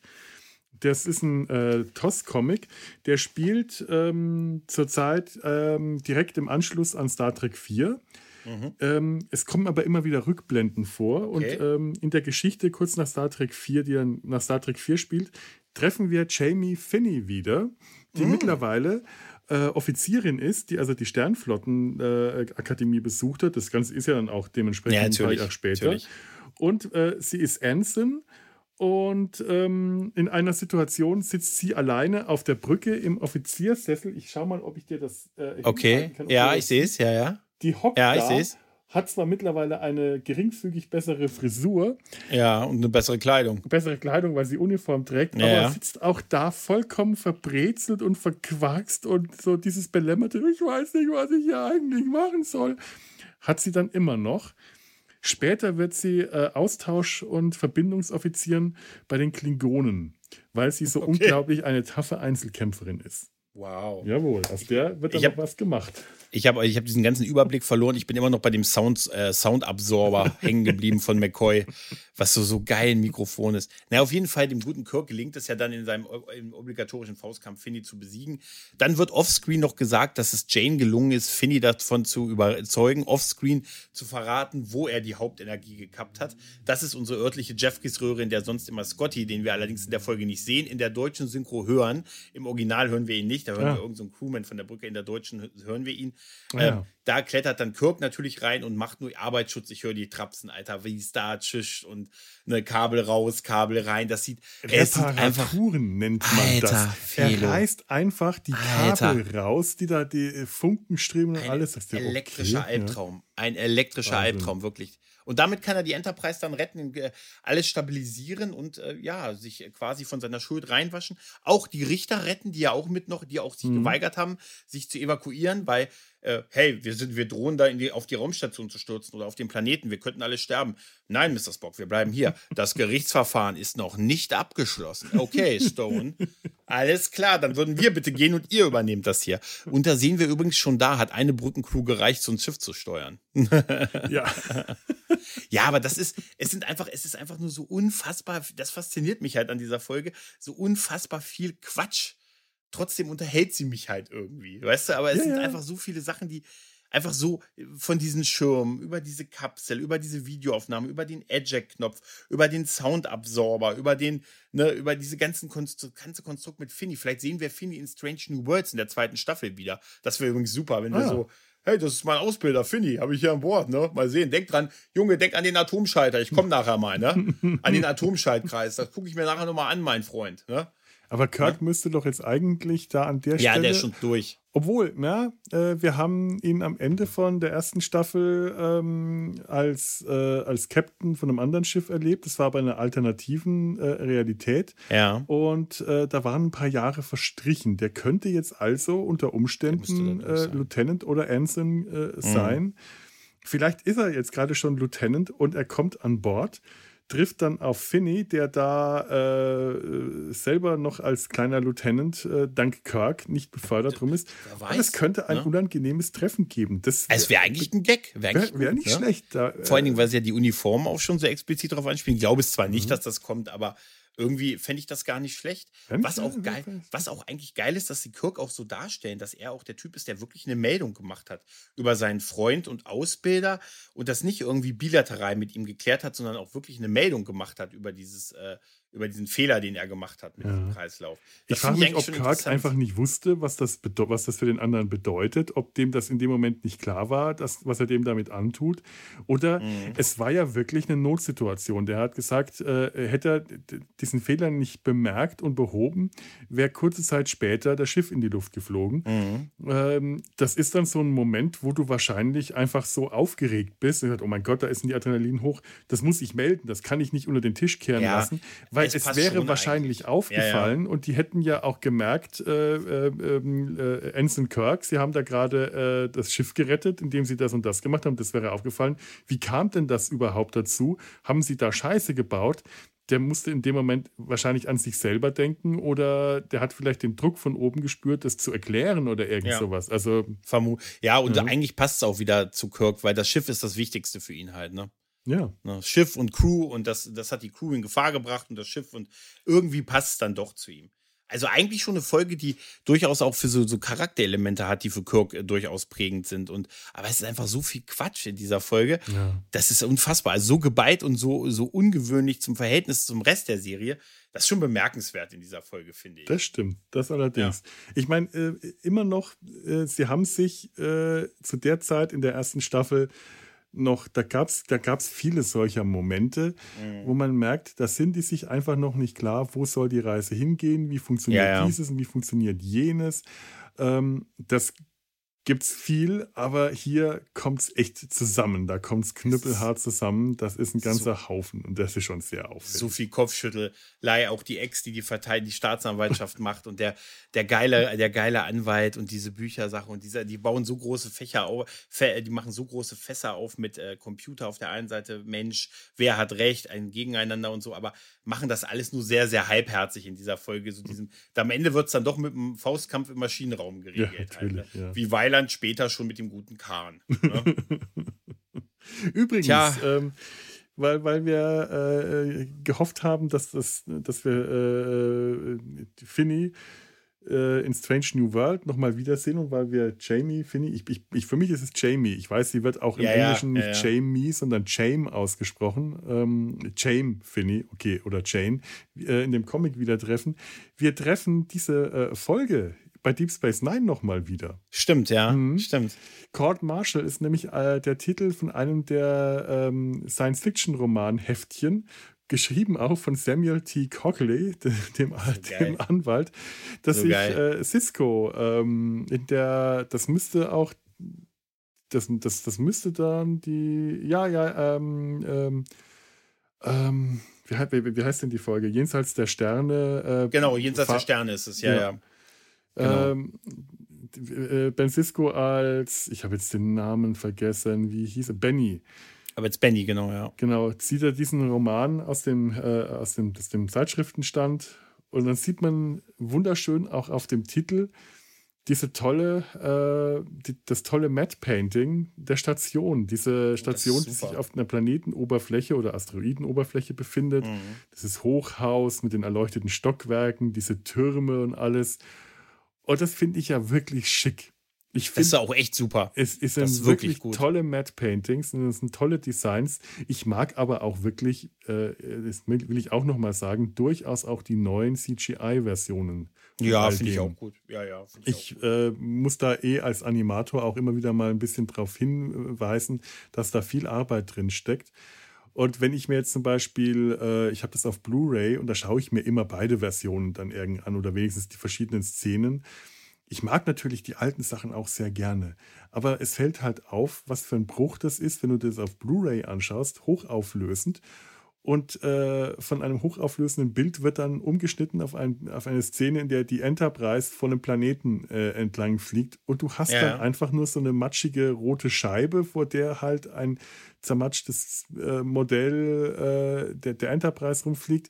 Das ist ein äh, TOS-Comic, der spielt ähm, zurzeit ähm, direkt im Anschluss an Star Trek 4. Mhm. Ähm, es kommen aber immer wieder Rückblenden vor. Okay. Und ähm, in der Geschichte, kurz nach Star Trek 4, die dann nach Star Trek 4 spielt, treffen wir Jamie Finney wieder, die mhm. mittlerweile äh, Offizierin ist, die also die Sternflottenakademie äh, besucht hat. Das Ganze ist ja dann auch dementsprechend ja, ein paar Jahre später. Natürlich. Und äh, sie ist Anson. Und ähm, in einer Situation sitzt sie alleine auf der Brücke im Offizierssessel. Ich schau mal, ob ich dir das. Äh, okay, kann, ja, ich sehe es, ja, ja. Die hockt ja, da, hat zwar mittlerweile eine geringfügig bessere Frisur. Ja, und eine bessere Kleidung. Bessere Kleidung, weil sie Uniform trägt, ja, aber sitzt auch da vollkommen verbrezelt und verquarkst und so dieses belämmerte, ich weiß nicht, was ich hier eigentlich machen soll, hat sie dann immer noch. Später wird sie äh, Austausch- und Verbindungsoffizierin bei den Klingonen, weil sie so okay. unglaublich eine taffe Einzelkämpferin ist. Wow. Jawohl, aus der wird dann hab, noch was gemacht. Ich habe ich hab diesen ganzen Überblick verloren. Ich bin immer noch bei dem Sound, äh, Soundabsorber *laughs* hängen geblieben von McCoy, was so, so geil ein Mikrofon ist. Na, auf jeden Fall, dem guten Kirk gelingt es ja dann in seinem im obligatorischen Faustkampf Finny zu besiegen. Dann wird offscreen noch gesagt, dass es Jane gelungen ist, Finny davon zu überzeugen, offscreen zu verraten, wo er die Hauptenergie gekappt hat. Das ist unsere örtliche Jeffries-Röhre, in der sonst immer Scotty, den wir allerdings in der Folge nicht sehen, in der deutschen Synchro hören. Im Original hören wir ihn nicht, da hören ja. wir irgendeinen so Crewman von der Brücke, in der deutschen hören wir ihn. Ja. Ähm, da klettert dann Kirk natürlich rein und macht nur Arbeitsschutz. Ich höre die Trapsen, Alter, wie es da tschüscht und eine Kabel raus, Kabel rein. Das sieht, es sieht einfach, nennt man Alter, das. Felo. Er reißt einfach die Kabel Alter. raus, die da die Funken strömen und alles. Das ist ein elektrischer okay, Albtraum. Ja. Ein elektrischer Wahnsinn. Albtraum, wirklich. Und damit kann er die Enterprise dann retten, äh, alles stabilisieren und äh, ja, sich quasi von seiner Schuld reinwaschen. Auch die Richter retten, die ja auch mit noch, die auch sich mhm. geweigert haben, sich zu evakuieren, weil äh, hey, wir sind, wir drohen da die, auf die Raumstation zu stürzen oder auf den Planeten, wir könnten alle sterben. Nein, Mr. Spock, wir bleiben hier. Das Gerichtsverfahren ist noch nicht abgeschlossen. Okay, Stone. Alles klar, dann würden wir bitte gehen und ihr übernehmt das hier. Und da sehen wir übrigens schon da, hat eine Brückencrew gereicht, so ein Schiff zu steuern. *laughs* ja. ja, aber das ist, es sind einfach, es ist einfach nur so unfassbar, das fasziniert mich halt an dieser Folge, so unfassbar viel Quatsch trotzdem unterhält sie mich halt irgendwie, weißt du? Aber es ja, sind ja. einfach so viele Sachen, die einfach so äh, von diesen Schirmen, über diese Kapsel, über diese Videoaufnahme, über den Eject-Knopf, über den Soundabsorber, über den, ne, über diese ganzen Konstru ganze Konstrukt mit Finny. Vielleicht sehen wir Finny in Strange New Worlds in der zweiten Staffel wieder. Das wäre übrigens super, wenn ah. wir so hey, das ist mein Ausbilder, Finny, habe ich hier an Bord, ne? Mal sehen, denk dran, Junge, denk an den Atomschalter, ich komme nachher mal, ne? *laughs* An den Atomschaltkreis, das gucke ich mir nachher nochmal an, mein Freund, ne? Aber Kirk ja? müsste doch jetzt eigentlich da an der ja, Stelle. Ja, der ist schon durch. Obwohl, ja, äh, wir haben ihn am Ende von der ersten Staffel ähm, als, äh, als Captain von einem anderen Schiff erlebt. Das war bei einer alternativen äh, Realität. Ja. Und äh, da waren ein paar Jahre verstrichen. Der könnte jetzt also unter Umständen äh, Lieutenant oder Ensign äh, sein. Mhm. Vielleicht ist er jetzt gerade schon Lieutenant und er kommt an Bord trifft dann auf Finney, der da äh, selber noch als kleiner Lieutenant äh, dank Kirk nicht befördert rum ist. Weiß, es könnte ein ne? unangenehmes Treffen geben. Das wär, es wäre eigentlich ein Gag. Wäre wär, wär nicht ne? schlecht. Da, Vor allen Dingen, weil sie ja die Uniform auch schon so explizit darauf anspielen. Ich glaube es zwar nicht, mhm. dass das kommt, aber irgendwie fände ich das gar nicht schlecht. was auch geil, was auch eigentlich geil ist, dass sie Kirk auch so darstellen, dass er auch der Typ ist, der wirklich eine Meldung gemacht hat über seinen Freund und Ausbilder und das nicht irgendwie bilateral mit ihm geklärt hat, sondern auch wirklich eine Meldung gemacht hat über dieses äh, über diesen Fehler, den er gemacht hat mit ja. dem Kreislauf. Das ich frage mich, ob Kirk einfach nicht wusste, was das, was das für den anderen bedeutet, ob dem das in dem Moment nicht klar war, dass, was er dem damit antut. Oder mhm. es war ja wirklich eine Notsituation. Der hat gesagt, äh, hätte er diesen Fehler nicht bemerkt und behoben, wäre kurze Zeit später das Schiff in die Luft geflogen. Mhm. Ähm, das ist dann so ein Moment, wo du wahrscheinlich einfach so aufgeregt bist und sagst, oh mein Gott, da ist ein Adrenalin hoch, das muss ich melden, das kann ich nicht unter den Tisch kehren ja. lassen, weil weil es, es wäre wahrscheinlich eigentlich. aufgefallen ja, ja. und die hätten ja auch gemerkt, äh, äh, ähm, äh, Anson Kirk, sie haben da gerade äh, das Schiff gerettet, indem sie das und das gemacht haben. Das wäre aufgefallen. Wie kam denn das überhaupt dazu? Haben sie da Scheiße gebaut? der musste in dem Moment wahrscheinlich an sich selber denken oder der hat vielleicht den Druck von oben gespürt, das zu erklären oder irgend ja. sowas. Also Vermu ja, und ja. eigentlich passt es auch wieder zu Kirk, weil das Schiff ist das Wichtigste für ihn halt, ne? Ja. Ne, Schiff und Crew und das, das hat die Crew in Gefahr gebracht und das Schiff und irgendwie passt es dann doch zu ihm. Also eigentlich schon eine Folge, die durchaus auch für so, so Charakterelemente hat, die für Kirk äh, durchaus prägend sind. Und aber es ist einfach so viel Quatsch in dieser Folge. Ja. Das ist unfassbar. Also so geballt und so, so ungewöhnlich zum Verhältnis zum Rest der Serie. Das ist schon bemerkenswert in dieser Folge, finde ich. Das stimmt, das allerdings. Ja. Ich meine, äh, immer noch, äh, sie haben sich äh, zu der Zeit in der ersten Staffel noch, da gab es da gab's viele solcher Momente, mhm. wo man merkt, da sind die sich einfach noch nicht klar, wo soll die Reise hingehen, wie funktioniert ja, ja. dieses und wie funktioniert jenes. Ähm, das gibt's viel, aber hier kommt's echt zusammen. Da kommt's knüppelhart zusammen. Das ist ein ganzer so, Haufen und das ist schon sehr auffällig. So viel Kopfschüttelei, auch die Ex, die die Verteidigung, die Staatsanwaltschaft *laughs* macht und der, der geile, der geile Anwalt und diese Büchersache und dieser, die bauen so große Fächer auf, die machen so große Fässer auf mit äh, Computer auf der einen Seite, Mensch, wer hat recht, ein Gegeneinander und so, aber machen das alles nur sehr, sehr halbherzig in dieser Folge. So diesem, am Ende wird's dann doch mit einem Faustkampf im Maschinenraum geregelt. Ja, natürlich, halt, ne? ja. Wie Weiler Mailand später schon mit dem guten Kahn. Ne? *laughs* Übrigens, ähm, weil, weil wir äh, gehofft haben, dass, das, dass wir äh, Finny äh, in Strange New World nochmal wiedersehen und weil wir Jamie, Finny, ich, ich, ich, für mich ist es Jamie. Ich weiß, sie wird auch im ja, Englischen ja, nicht ja, Jamie, sondern Jame ausgesprochen. Ähm, Jame, Finny, okay, oder Jane, äh, in dem Comic wieder treffen. Wir treffen diese äh, Folge bei Deep Space Nine nochmal wieder. Stimmt, ja, mhm. stimmt. Court Marshall ist nämlich äh, der Titel von einem der ähm, Science-Fiction-Roman-Heftchen, geschrieben auch von Samuel T. Cockley, *laughs* dem, dem Anwalt, dass so sich äh, Cisco ähm, in der, das müsste auch, das, das, das müsste dann die, ja, ja, ähm, ähm, ähm wie, wie, wie, heißt denn die Folge? Jenseits der Sterne. Äh, genau, Jenseits der Sterne ist es, ja, ja. ja. Genau. Ähm, äh, ben Cisco als, ich habe jetzt den Namen vergessen, wie hieß er? Benny. Aber jetzt Benny, genau, ja. Genau, zieht er diesen Roman aus dem, äh, aus dem, aus dem Zeitschriftenstand und dann sieht man wunderschön auch auf dem Titel diese tolle, äh, die, das tolle Matte Painting der Station. Diese Station, die sich auf einer Planetenoberfläche oder Asteroidenoberfläche befindet. Mhm. Dieses Hochhaus mit den erleuchteten Stockwerken, diese Türme und alles. Und das finde ich ja wirklich schick. Ich finde, das ist auch echt super. Es, es sind wirklich, wirklich gut. tolle Matte Paintings und es sind tolle Designs. Ich mag aber auch wirklich, äh, das will ich auch nochmal sagen, durchaus auch die neuen CGI-Versionen. Ja, finde ich auch gut. Ja, ja. Ich, ich äh, muss da eh als Animator auch immer wieder mal ein bisschen darauf hinweisen, dass da viel Arbeit drin steckt. Und wenn ich mir jetzt zum Beispiel, äh, ich habe das auf Blu-ray und da schaue ich mir immer beide Versionen dann irgendwie an oder wenigstens die verschiedenen Szenen. Ich mag natürlich die alten Sachen auch sehr gerne, aber es fällt halt auf, was für ein Bruch das ist, wenn du das auf Blu-ray anschaust, hochauflösend und äh, von einem hochauflösenden Bild wird dann umgeschnitten auf, ein, auf eine Szene, in der die Enterprise von einem Planeten äh, entlang fliegt. Und du hast ja. dann einfach nur so eine matschige rote Scheibe, vor der halt ein zermatschtes äh, Modell äh, der, der Enterprise rumfliegt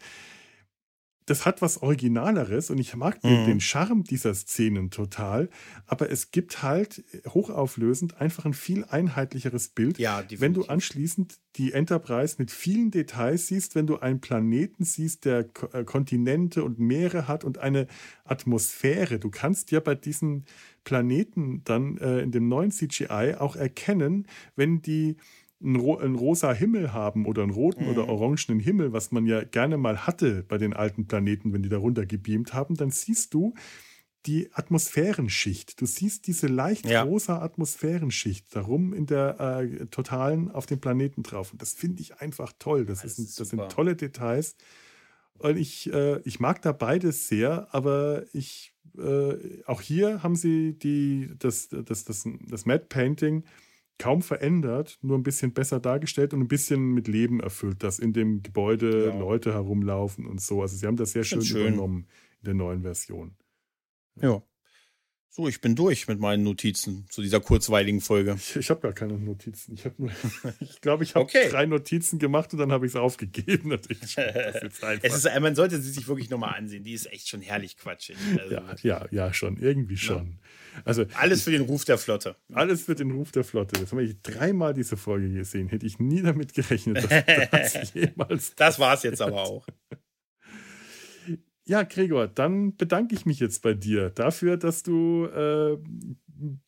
das hat was Originaleres und ich mag mhm. den Charme dieser Szenen total, aber es gibt halt hochauflösend einfach ein viel einheitlicheres Bild, ja, wenn du anschließend die Enterprise mit vielen Details siehst, wenn du einen Planeten siehst, der äh, Kontinente und Meere hat und eine Atmosphäre. Du kannst ja bei diesen Planeten dann äh, in dem neuen CGI auch erkennen, wenn die einen, ro einen rosa Himmel haben oder einen roten mhm. oder orangenen Himmel, was man ja gerne mal hatte bei den alten Planeten, wenn die da runter gebeamt haben, dann siehst du die Atmosphärenschicht. Du siehst diese leicht ja. rosa Atmosphärenschicht darum in der äh, totalen auf dem Planeten drauf. Und das finde ich einfach toll. Das, das, ist, das sind tolle Details. Und ich, äh, ich mag da beides sehr, aber ich, äh, auch hier haben sie die, das, das, das, das Matte Painting kaum verändert, nur ein bisschen besser dargestellt und ein bisschen mit Leben erfüllt, dass in dem Gebäude ja. Leute herumlaufen und so. Also sie haben das sehr schön, schön, übernommen in der neuen Version. Ja. So, ich bin durch mit meinen Notizen zu dieser kurzweiligen Folge. Ich, ich habe gar keine Notizen. Ich nur, *laughs* ich glaube, ich habe okay. drei Notizen gemacht und dann habe ich es aufgegeben. *laughs* Natürlich. *laughs* es ist, man sollte sie sich wirklich nochmal ansehen. Die ist echt schon herrlich quatschig. Also, ja, ja, ja, schon. Irgendwie schon. Ja. Also, alles für den Ruf der Flotte. Alles für den Ruf der Flotte. Das habe ich dreimal diese Folge gesehen. Hätte ich nie damit gerechnet, dass das jemals. Das war es jetzt aber auch. Ja, Gregor, dann bedanke ich mich jetzt bei dir dafür, dass du. Äh,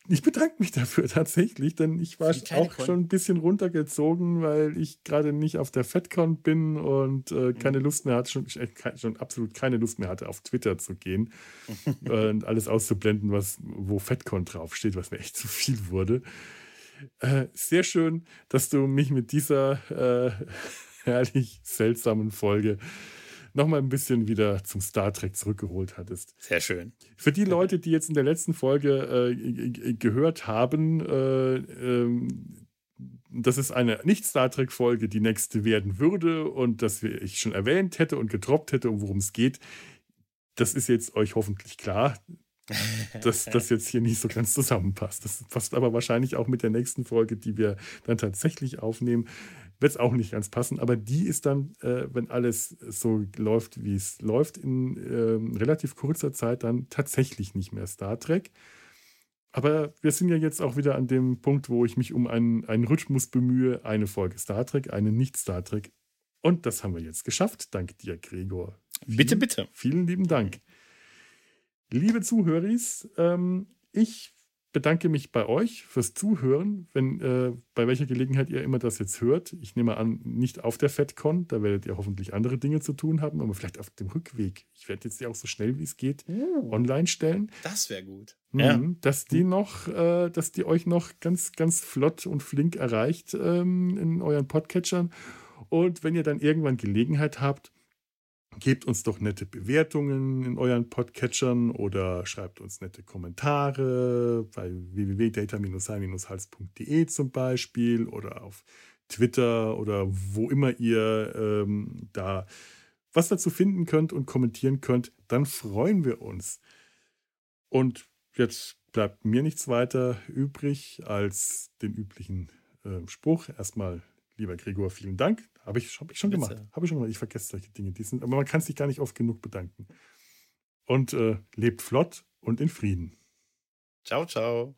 ich bedanke mich dafür *laughs* tatsächlich, denn ich war auch Con. schon ein bisschen runtergezogen, weil ich gerade nicht auf der FedCon bin und äh, keine mhm. Lust mehr hatte, schon, schon absolut keine Lust mehr hatte, auf Twitter zu gehen *laughs* und alles auszublenden, was, wo FedCon draufsteht, was mir echt zu viel wurde. Äh, sehr schön, dass du mich mit dieser äh, *laughs* herrlich seltsamen Folge nochmal ein bisschen wieder zum Star Trek zurückgeholt hattest. Sehr schön. Für die Leute, die jetzt in der letzten Folge äh, gehört haben, äh, äh, das ist eine Nicht-Star Trek-Folge, die nächste werden würde und das ich schon erwähnt hätte und getroppt hätte, um worum es geht. Das ist jetzt euch hoffentlich klar, *laughs* dass das jetzt hier nicht so ganz zusammenpasst. Das passt aber wahrscheinlich auch mit der nächsten Folge, die wir dann tatsächlich aufnehmen wird es auch nicht ganz passen. Aber die ist dann, äh, wenn alles so läuft, wie es läuft, in äh, relativ kurzer Zeit dann tatsächlich nicht mehr Star Trek. Aber wir sind ja jetzt auch wieder an dem Punkt, wo ich mich um einen, einen Rhythmus bemühe. Eine Folge Star Trek, eine Nicht-Star Trek. Und das haben wir jetzt geschafft. Dank dir, Gregor. Vielen, bitte, bitte. Vielen lieben Dank. Liebe Zuhörer, ähm, ich bedanke mich bei euch fürs Zuhören, wenn äh, bei welcher Gelegenheit ihr immer das jetzt hört. Ich nehme an, nicht auf der FedCon, da werdet ihr hoffentlich andere Dinge zu tun haben, aber vielleicht auf dem Rückweg. Ich werde jetzt ja auch so schnell wie es geht oh. online stellen. Das wäre gut. Mhm, ja. Dass die noch, äh, dass die euch noch ganz, ganz flott und flink erreicht ähm, in euren Podcatchern. Und wenn ihr dann irgendwann Gelegenheit habt, Gebt uns doch nette Bewertungen in euren Podcatchern oder schreibt uns nette Kommentare bei www.data-hals.de zum Beispiel oder auf Twitter oder wo immer ihr ähm, da was dazu finden könnt und kommentieren könnt, dann freuen wir uns. Und jetzt bleibt mir nichts weiter übrig als den üblichen äh, Spruch. Erstmal Lieber Gregor, vielen Dank. Habe ich, hab ich schon Bitte. gemacht. Habe ich schon gemacht. Ich vergesse solche Dinge. Die sind, aber man kann sich gar nicht oft genug bedanken. Und äh, lebt flott und in Frieden. Ciao, ciao.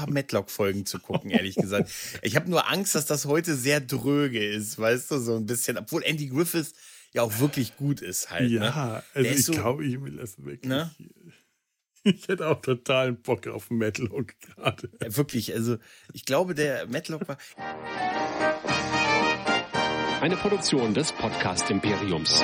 Paar Matlock-Folgen zu gucken, ehrlich gesagt. Ich habe nur Angst, dass das heute sehr dröge ist, weißt du, so ein bisschen. Obwohl Andy Griffiths ja auch wirklich gut ist halt. Ja, ne? also ich so, glaube, ich will das wirklich. Ne? Ich hätte auch totalen Bock auf Matlock gerade. Ja, wirklich, also ich glaube, der Matlock war. Eine Produktion des Podcast Imperiums.